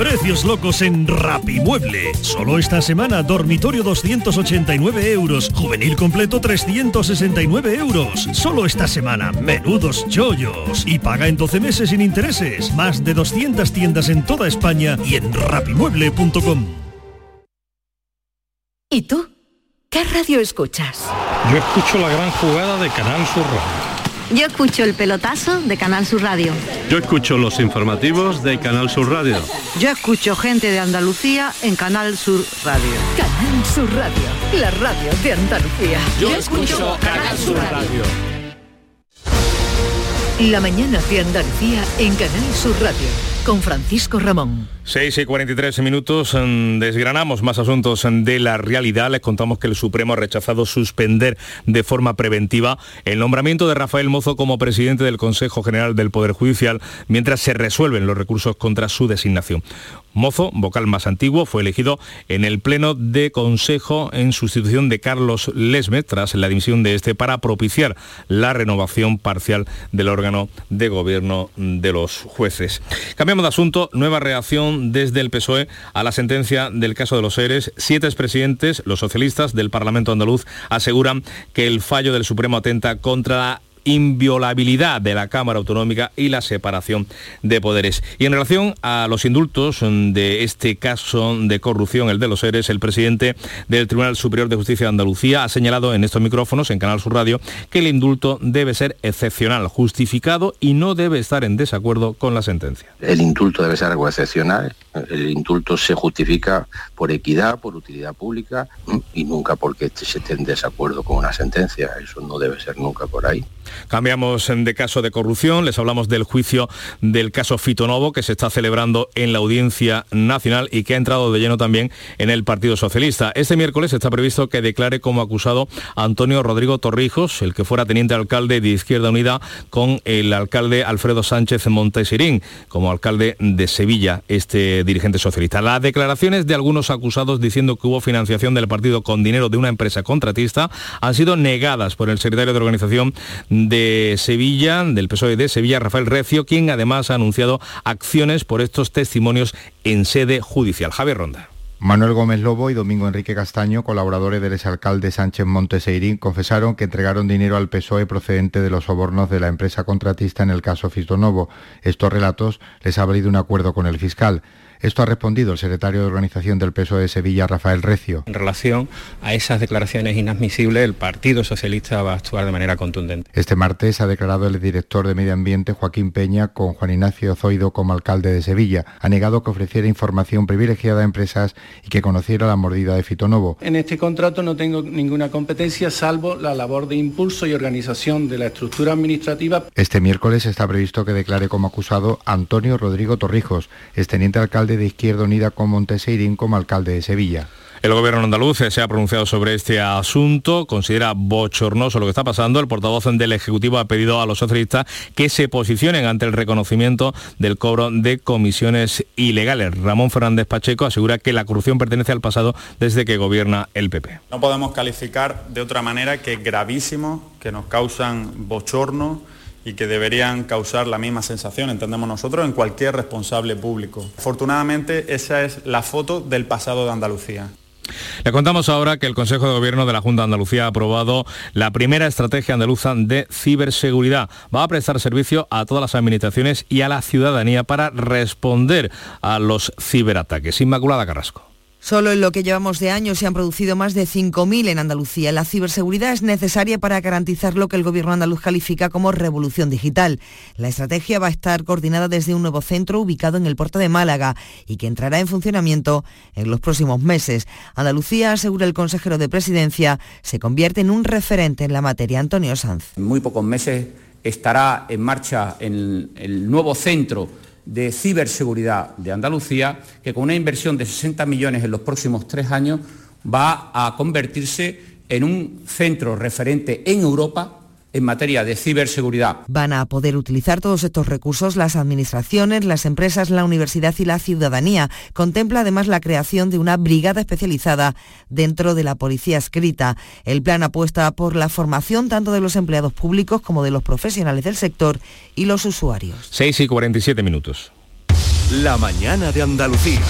Precios locos en Rapimueble. Solo esta semana, dormitorio 289 euros, juvenil completo 369 euros. Solo esta semana, menudos chollos. Y paga en 12 meses sin intereses. Más de 200 tiendas en toda España y en rapimueble.com. ¿Y tú? ¿Qué radio escuchas? Yo escucho la gran jugada de Canal Sur Radio. Yo escucho el pelotazo de Canal Sur Radio. Yo escucho los informativos de Canal Sur Radio. Yo escucho gente de Andalucía en Canal Sur Radio. Canal Sur Radio, la radio de Andalucía. Yo escucho Canal Sur Radio. La mañana de Andalucía en Canal Sur Radio con Francisco Ramón. 6 y 43 minutos, mm, desgranamos más asuntos mm, de la realidad. Les contamos que el Supremo ha rechazado suspender de forma preventiva el nombramiento de Rafael Mozo como presidente del Consejo General del Poder Judicial mientras se resuelven los recursos contra su designación. Mozo, vocal más antiguo, fue elegido en el Pleno de Consejo en sustitución de Carlos Lesme tras la dimisión de este para propiciar la renovación parcial del órgano de gobierno de los jueces. Cambiamos de asunto, nueva reacción reacción desde el PSOE a la sentencia del caso de los seres. Siete expresidentes, los socialistas del Parlamento andaluz, aseguran que el fallo del Supremo atenta contra la inviolabilidad de la Cámara Autonómica y la separación de poderes. Y en relación a los indultos de este caso de corrupción, el de los seres, el presidente del Tribunal Superior de Justicia de Andalucía ha señalado en estos micrófonos, en Canal Sur Radio, que el indulto debe ser excepcional, justificado y no debe estar en desacuerdo con la sentencia. El indulto debe ser algo excepcional. El indulto se justifica por equidad, por utilidad pública y nunca porque se esté en desacuerdo con una sentencia. Eso no debe ser nunca por ahí. Cambiamos de caso de corrupción, les hablamos del juicio del caso Fitonovo que se está celebrando en la Audiencia Nacional y que ha entrado de lleno también en el Partido Socialista. Este miércoles está previsto que declare como acusado Antonio Rodrigo Torrijos, el que fuera teniente alcalde de Izquierda Unida, con el alcalde Alfredo Sánchez Montesirín, como alcalde de Sevilla, este dirigente socialista. Las declaraciones de algunos acusados diciendo que hubo financiación del partido con dinero de una empresa contratista han sido negadas por el secretario de organización de Sevilla, del PSOE de Sevilla, Rafael Recio, quien además ha anunciado acciones por estos testimonios en sede judicial. Javier Ronda. Manuel Gómez Lobo y Domingo Enrique Castaño, colaboradores del exalcalde Sánchez Monteseirín, confesaron que entregaron dinero al PSOE procedente de los sobornos de la empresa contratista en el caso Fistonovo. Estos relatos les ha valido un acuerdo con el fiscal. Esto ha respondido el secretario de Organización del PSOE de Sevilla, Rafael Recio. En relación a esas declaraciones inadmisibles, el Partido Socialista va a actuar de manera contundente. Este martes ha declarado el director de Medio Ambiente, Joaquín Peña, con Juan Ignacio Zoido como alcalde de Sevilla. Ha negado que ofreciera información privilegiada a empresas y que conociera la mordida de Fitonovo. En este contrato no tengo ninguna competencia salvo la labor de impulso y organización de la estructura administrativa. Este miércoles está previsto que declare como acusado Antonio Rodrigo Torrijos, exteniente alcalde de Izquierda Unida con Monteseirín como alcalde de Sevilla. El gobierno andaluz se ha pronunciado sobre este asunto, considera bochornoso lo que está pasando. El portavoz del Ejecutivo ha pedido a los socialistas que se posicionen ante el reconocimiento del cobro de comisiones ilegales. Ramón Fernández Pacheco asegura que la corrupción pertenece al pasado desde que gobierna el PP. No podemos calificar de otra manera que gravísimo, que nos causan bochorno y que deberían causar la misma sensación, entendemos nosotros, en cualquier responsable público. Afortunadamente, esa es la foto del pasado de Andalucía. Le contamos ahora que el Consejo de Gobierno de la Junta de Andalucía ha aprobado la primera estrategia andaluza de ciberseguridad. Va a prestar servicio a todas las administraciones y a la ciudadanía para responder a los ciberataques. Inmaculada Carrasco. Solo en lo que llevamos de año se han producido más de 5.000 en Andalucía. La ciberseguridad es necesaria para garantizar lo que el gobierno andaluz califica como revolución digital. La estrategia va a estar coordinada desde un nuevo centro ubicado en el puerto de Málaga y que entrará en funcionamiento en los próximos meses. Andalucía, asegura el consejero de presidencia, se convierte en un referente en la materia. Antonio Sanz. En muy pocos meses estará en marcha el, el nuevo centro de ciberseguridad de Andalucía, que con una inversión de 60 millones en los próximos tres años va a convertirse en un centro referente en Europa en materia de ciberseguridad. Van a poder utilizar todos estos recursos las administraciones, las empresas, la universidad y la ciudadanía. Contempla además la creación de una brigada especializada dentro de la policía escrita. El plan apuesta por la formación tanto de los empleados públicos como de los profesionales del sector y los usuarios. 6 y 47 minutos. La mañana de Andalucía.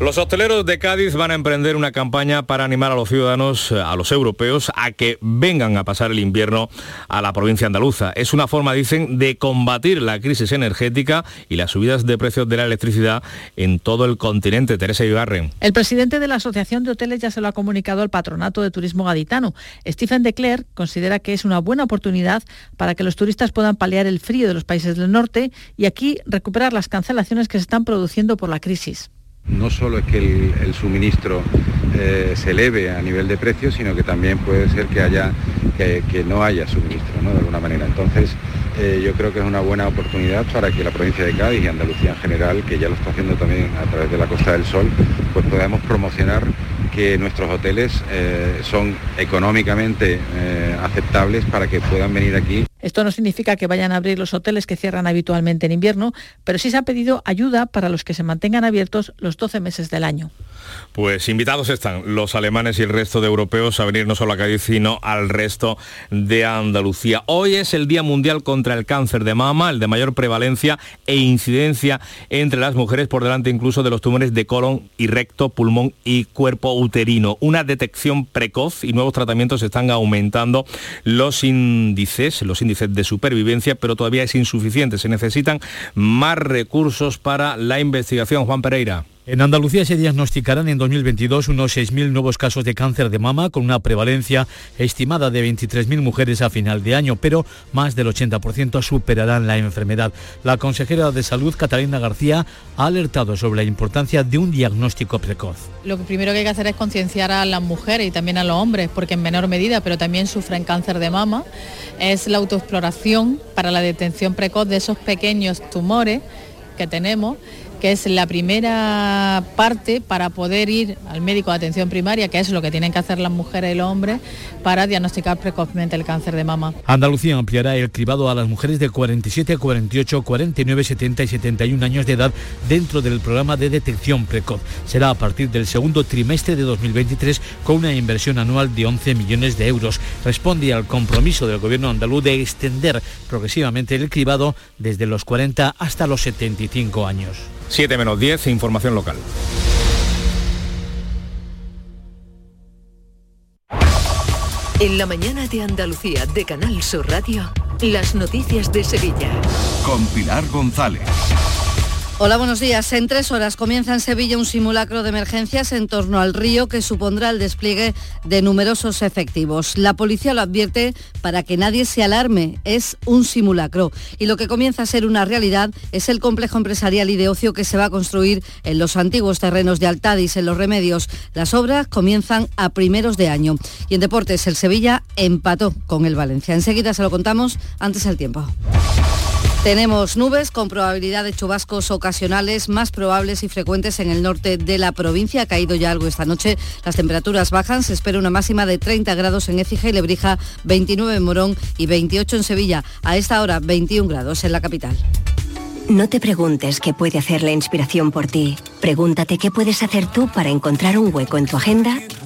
Los hosteleros de Cádiz van a emprender una campaña para animar a los ciudadanos, a los europeos, a que vengan a pasar el invierno a la provincia andaluza. Es una forma, dicen, de combatir la crisis energética y las subidas de precios de la electricidad en todo el continente. Teresa Ibarren. El presidente de la Asociación de Hoteles ya se lo ha comunicado al Patronato de Turismo Gaditano. Stephen de considera que es una buena oportunidad para que los turistas puedan paliar el frío de los países del norte y aquí recuperar las cancelaciones que se están produciendo por la crisis no solo es que el, suministro eh, se eleve a nivel de precios, sino que también puede ser que haya que, no haya suministro, de alguna manera. Entonces, eh, yo creo que es una buena oportunidad para que la provincia de Cádiz y Andalucía en general, que ya lo está haciendo también a través de la Costa del Sol, pues podamos promocionar que nuestros hoteles eh, son económicamente aceptables para que puedan venir aquí Esto no significa que vayan a abrir los hoteles que cierran habitualmente en invierno, pero sí se ha pedido ayuda para los que se mantengan abiertos los 12 meses del año. Pues invitados están los alemanes y el resto de europeos a venir no solo a Cádiz, sino al resto de Andalucía. Hoy es el Día Mundial contra el Cáncer de Mama, el de mayor prevalencia e incidencia entre las mujeres, por delante incluso de los tumores de colon y recto, pulmón y cuerpo uterino. Una detección precoz y nuevos tratamientos están aumentando los índices, los índices de supervivencia, pero todavía es insuficiente. Se necesitan más recursos para la investigación. Juan Pereira. En Andalucía se diagnosticarán en 2022 unos 6.000 nuevos casos de cáncer de mama, con una prevalencia estimada de 23.000 mujeres a final de año, pero más del 80% superarán la enfermedad. La consejera de Salud, Catalina García, ha alertado sobre la importancia de un diagnóstico precoz. Lo primero que hay que hacer es concienciar a las mujeres y también a los hombres, porque en menor medida, pero también sufren cáncer de mama, es la autoexploración para la detención precoz de esos pequeños tumores que tenemos que es la primera parte para poder ir al médico de atención primaria, que es lo que tienen que hacer las mujeres y los hombres para diagnosticar precozmente el cáncer de mama. Andalucía ampliará el cribado a las mujeres de 47, 48, 49, 70 y 71 años de edad dentro del programa de detección precoz. Será a partir del segundo trimestre de 2023 con una inversión anual de 11 millones de euros. Responde al compromiso del gobierno andaluz de extender progresivamente el cribado desde los 40 hasta los 75 años. 7 menos 10, información local. En la mañana de Andalucía de Canal Sur Radio, las noticias de Sevilla. Con Pilar González. Hola, buenos días. En tres horas comienza en Sevilla un simulacro de emergencias en torno al río que supondrá el despliegue de numerosos efectivos. La policía lo advierte para que nadie se alarme. Es un simulacro. Y lo que comienza a ser una realidad es el complejo empresarial y de ocio que se va a construir en los antiguos terrenos de Altadis, en los remedios. Las obras comienzan a primeros de año. Y en deportes, el Sevilla empató con el Valencia. Enseguida se lo contamos antes del tiempo. Tenemos nubes con probabilidad de chubascos ocasionales más probables y frecuentes en el norte de la provincia. Ha caído ya algo esta noche. Las temperaturas bajan. Se espera una máxima de 30 grados en Écija y Lebrija, 29 en Morón y 28 en Sevilla. A esta hora 21 grados en la capital. No te preguntes qué puede hacer la inspiración por ti. Pregúntate qué puedes hacer tú para encontrar un hueco en tu agenda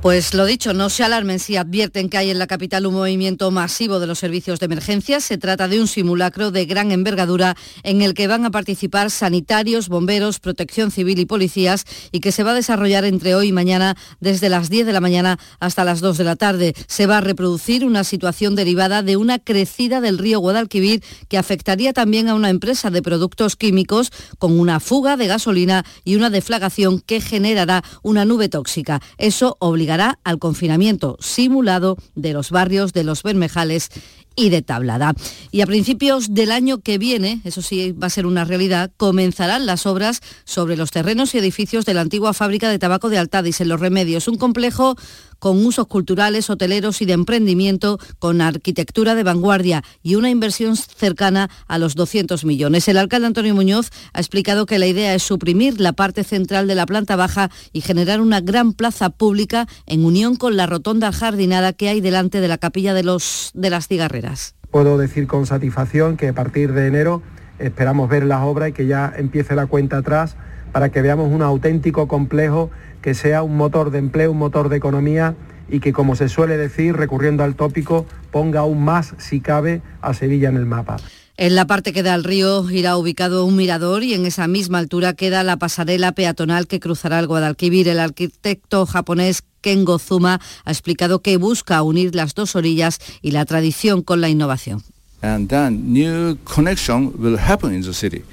Pues lo dicho, no se alarmen si advierten que hay en la capital un movimiento masivo de los servicios de emergencia. Se trata de un simulacro de gran envergadura en el que van a participar sanitarios, bomberos, protección civil y policías y que se va a desarrollar entre hoy y mañana desde las 10 de la mañana hasta las 2 de la tarde. Se va a reproducir una situación derivada de una crecida del río Guadalquivir que afectaría también a una empresa de productos químicos con una fuga de gasolina y una deflagación que generará una nube tóxica. Eso obliga al confinamiento simulado de los barrios de los Bermejales y de Tablada. Y a principios del año que viene, eso sí va a ser una realidad, comenzarán las obras sobre los terrenos y edificios de la antigua fábrica de tabaco de Altadis en Los Remedios, un complejo con usos culturales, hoteleros y de emprendimiento, con arquitectura de vanguardia y una inversión cercana a los 200 millones. El alcalde Antonio Muñoz ha explicado que la idea es suprimir la parte central de la planta baja y generar una gran plaza pública en unión con la rotonda jardinada que hay delante de la capilla de, los, de las cigarreras. Puedo decir con satisfacción que a partir de enero esperamos ver las obras y que ya empiece la cuenta atrás para que veamos un auténtico complejo que sea un motor de empleo, un motor de economía y que, como se suele decir, recurriendo al tópico, ponga aún más, si cabe, a Sevilla en el mapa. En la parte que da al río irá ubicado un mirador y en esa misma altura queda la pasarela peatonal que cruzará el Guadalquivir. El arquitecto japonés Kengo Zuma ha explicado que busca unir las dos orillas y la tradición con la innovación. And then new connection will happen in the city.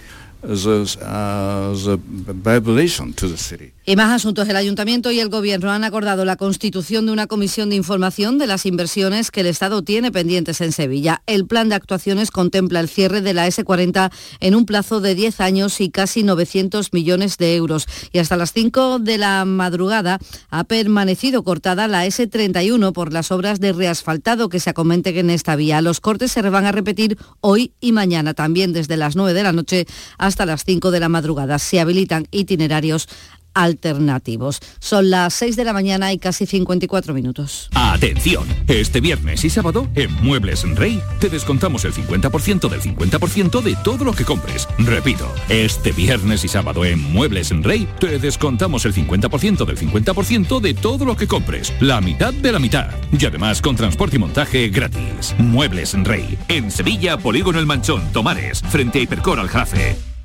Y más asuntos. El Ayuntamiento y el Gobierno han acordado la constitución de una comisión de información de las inversiones que el Estado tiene pendientes en Sevilla. El plan de actuaciones contempla el cierre de la S40 en un plazo de 10 años y casi 900 millones de euros. Y hasta las 5 de la madrugada ha permanecido cortada la S31 por las obras de reasfaltado que se acometen en esta vía. Los cortes se van a repetir hoy y mañana, también desde las 9 de la noche hasta las 5 de la madrugada. Se habilitan itinerarios alternativos. Son las 6 de la mañana y casi 54 minutos. Atención, este viernes y sábado en Muebles en Rey te descontamos el 50% del 50% de todo lo que compres. Repito, este viernes y sábado en Muebles en Rey te descontamos el 50% del 50% de todo lo que compres. La mitad de la mitad. Y además con transporte y montaje gratis. Muebles en Rey. En Sevilla, Polígono El Manchón, Tomares, frente a Hipercor al Jarafe.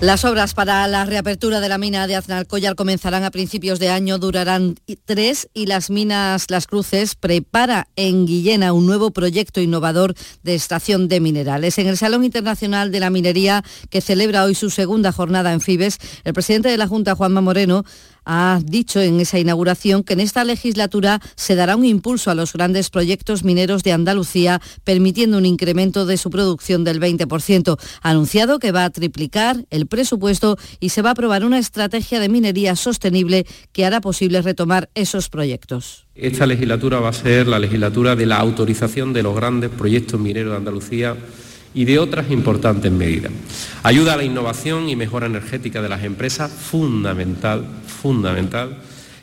Las obras para la reapertura de la mina de Aznalcóllar comenzarán a principios de año, durarán tres y las minas Las Cruces prepara en Guillena un nuevo proyecto innovador de extracción de minerales. En el Salón Internacional de la Minería, que celebra hoy su segunda jornada en Fibes, el presidente de la Junta, Juanma Moreno, ha dicho en esa inauguración que en esta legislatura se dará un impulso a los grandes proyectos mineros de Andalucía, permitiendo un incremento de su producción del 20%. Ha anunciado que va a triplicar el presupuesto y se va a aprobar una estrategia de minería sostenible que hará posible retomar esos proyectos. Esta legislatura va a ser la legislatura de la autorización de los grandes proyectos mineros de Andalucía y de otras importantes medidas. Ayuda a la innovación y mejora energética de las empresas, fundamental, fundamental.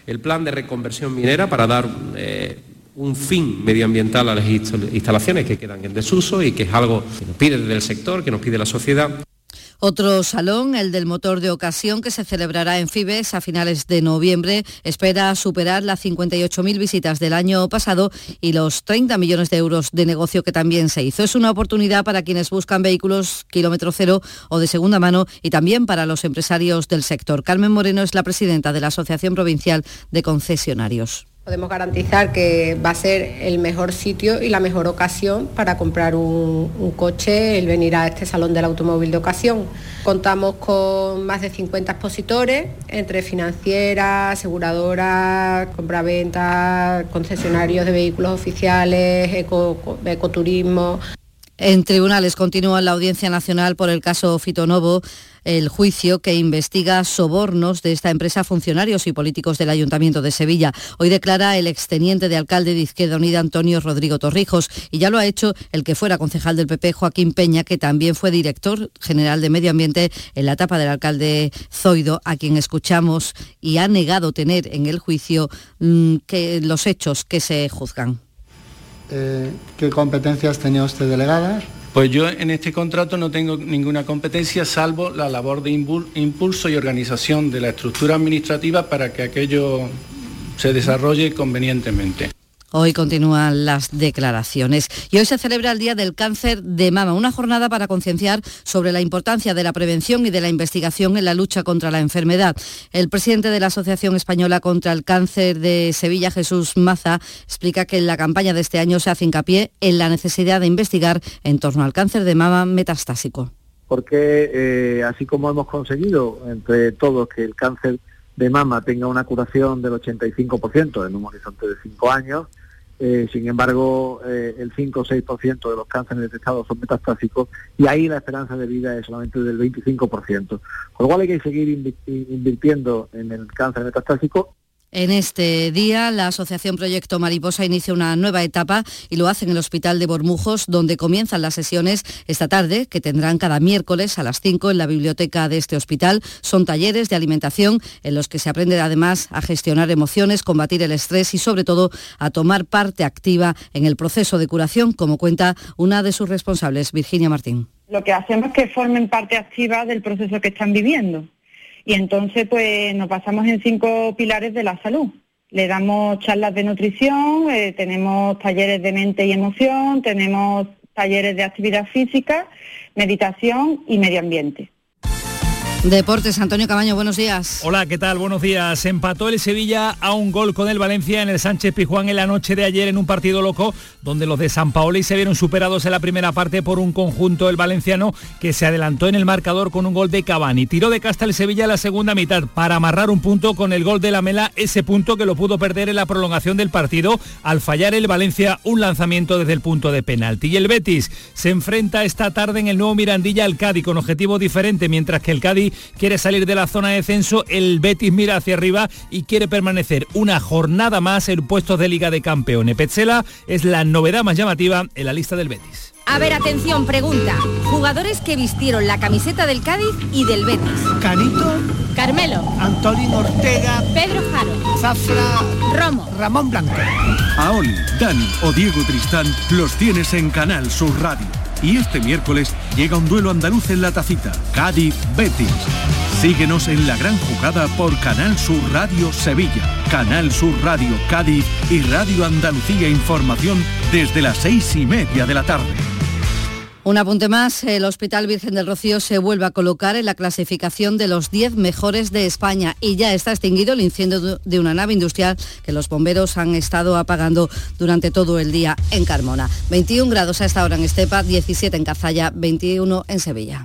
El plan de reconversión minera para dar eh, un fin medioambiental a las instalaciones que quedan en desuso y que es algo que nos pide desde el sector, que nos pide la sociedad. Otro salón, el del motor de ocasión, que se celebrará en Fibes a finales de noviembre, espera superar las 58.000 visitas del año pasado y los 30 millones de euros de negocio que también se hizo. Es una oportunidad para quienes buscan vehículos kilómetro cero o de segunda mano y también para los empresarios del sector. Carmen Moreno es la presidenta de la Asociación Provincial de Concesionarios. Podemos garantizar que va a ser el mejor sitio y la mejor ocasión para comprar un, coche, el venir a este Salón del Automóvil de Ocasión. Contamos con más de 50 expositores, entre financieras, aseguradoras, compraventas, concesionarios de vehículos oficiales, ecoturismo. En tribunales continúa la Audiencia Nacional por el caso Fitonovo el juicio que investiga sobornos de esta empresa funcionarios y políticos del Ayuntamiento de Sevilla. Hoy declara el exteniente de alcalde de Izquierda Unida, Antonio Rodrigo Torrijos, y ya lo ha hecho el que fuera concejal del PP, Joaquín Peña, que también fue director general de Medio Ambiente en la etapa del alcalde Zoido, a quien escuchamos y ha negado tener en el juicio mm, los hechos que se juzgan. Eh, ¿Qué competencias tenía usted delegadas? Pues yo en este contrato no tengo ninguna competencia salvo la labor de impulso y organización de la estructura administrativa para que aquello se desarrolle convenientemente. Hoy continúan las declaraciones y hoy se celebra el Día del Cáncer de Mama, una jornada para concienciar sobre la importancia de la prevención y de la investigación en la lucha contra la enfermedad. El presidente de la Asociación Española contra el Cáncer de Sevilla, Jesús Maza, explica que en la campaña de este año se hace hincapié en la necesidad de investigar en torno al cáncer de mama metastásico. Porque eh, así como hemos conseguido entre todos que el cáncer de mama tenga una curación del 85% en un horizonte de 5 años, eh, sin embargo, eh, el 5 o 6% de los cánceres detectados son metastásicos y ahí la esperanza de vida es solamente del 25%. Con lo cual hay que seguir invirtiendo en el cáncer metastásico en este día, la Asociación Proyecto Mariposa inicia una nueva etapa y lo hace en el Hospital de Bormujos, donde comienzan las sesiones esta tarde, que tendrán cada miércoles a las 5 en la biblioteca de este hospital. Son talleres de alimentación en los que se aprende además a gestionar emociones, combatir el estrés y sobre todo a tomar parte activa en el proceso de curación, como cuenta una de sus responsables, Virginia Martín. Lo que hacemos es que formen parte activa del proceso que están viviendo Y entonces pues nos basamos en cinco pilares de la salud. Le damos charlas de nutrición, eh, tenemos talleres de mente y emoción, tenemos talleres de actividad física, meditación y medio ambiente. Deportes, Antonio Cabaño, buenos días. Hola, ¿qué tal? Buenos días. Empató el Sevilla a un gol con el Valencia en el Sánchez Pijuán en la noche de ayer en un partido loco donde los de San Paoli se vieron superados en la primera parte por un conjunto el valenciano que se adelantó en el marcador con un gol de Cavani. Tiró de casta el Sevilla la segunda mitad para amarrar un punto con el gol de la Mela, ese punto que lo pudo perder en la prolongación del partido al fallar el Valencia un lanzamiento desde el punto de penalti. Y el Betis se enfrenta esta tarde en el nuevo Mirandilla al Cádiz con objetivo diferente, mientras que el Cádiz quiere salir de la zona de descenso, el Betis mira hacia arriba y quiere permanecer una jornada más en puestos de Liga de Campeones. Petzela es la novedad más llamativa en la lista del Betis. A ver, atención, pregunta. Jugadores que vistieron la camiseta del Cádiz y del Betis. Canito. Carmelo. Antolín Ortega. Pedro Jaro. Zafra. Romo. Ramón Blanco. A Oli, Dani o Diego Tristán los tienes en Canal Sur Radio. Y este miércoles llega un duelo andaluz en la tacita, Cádiz-Betis. Síguenos en la gran jugada por Canal Sur Radio Sevilla, Canal Sur Radio Cádiz y Radio Andalucía Información desde las seis y media de la tarde. Un apunte más, el Hospital Virgen del Rocío se vuelve a colocar en la clasificación de los 10 mejores de España y ya está extinguido el incendio de una nave industrial que los bomberos han estado apagando durante todo el día en Carmona. 21 grados a esta hora en Estepa, 17 en Cazalla, 21 en Sevilla.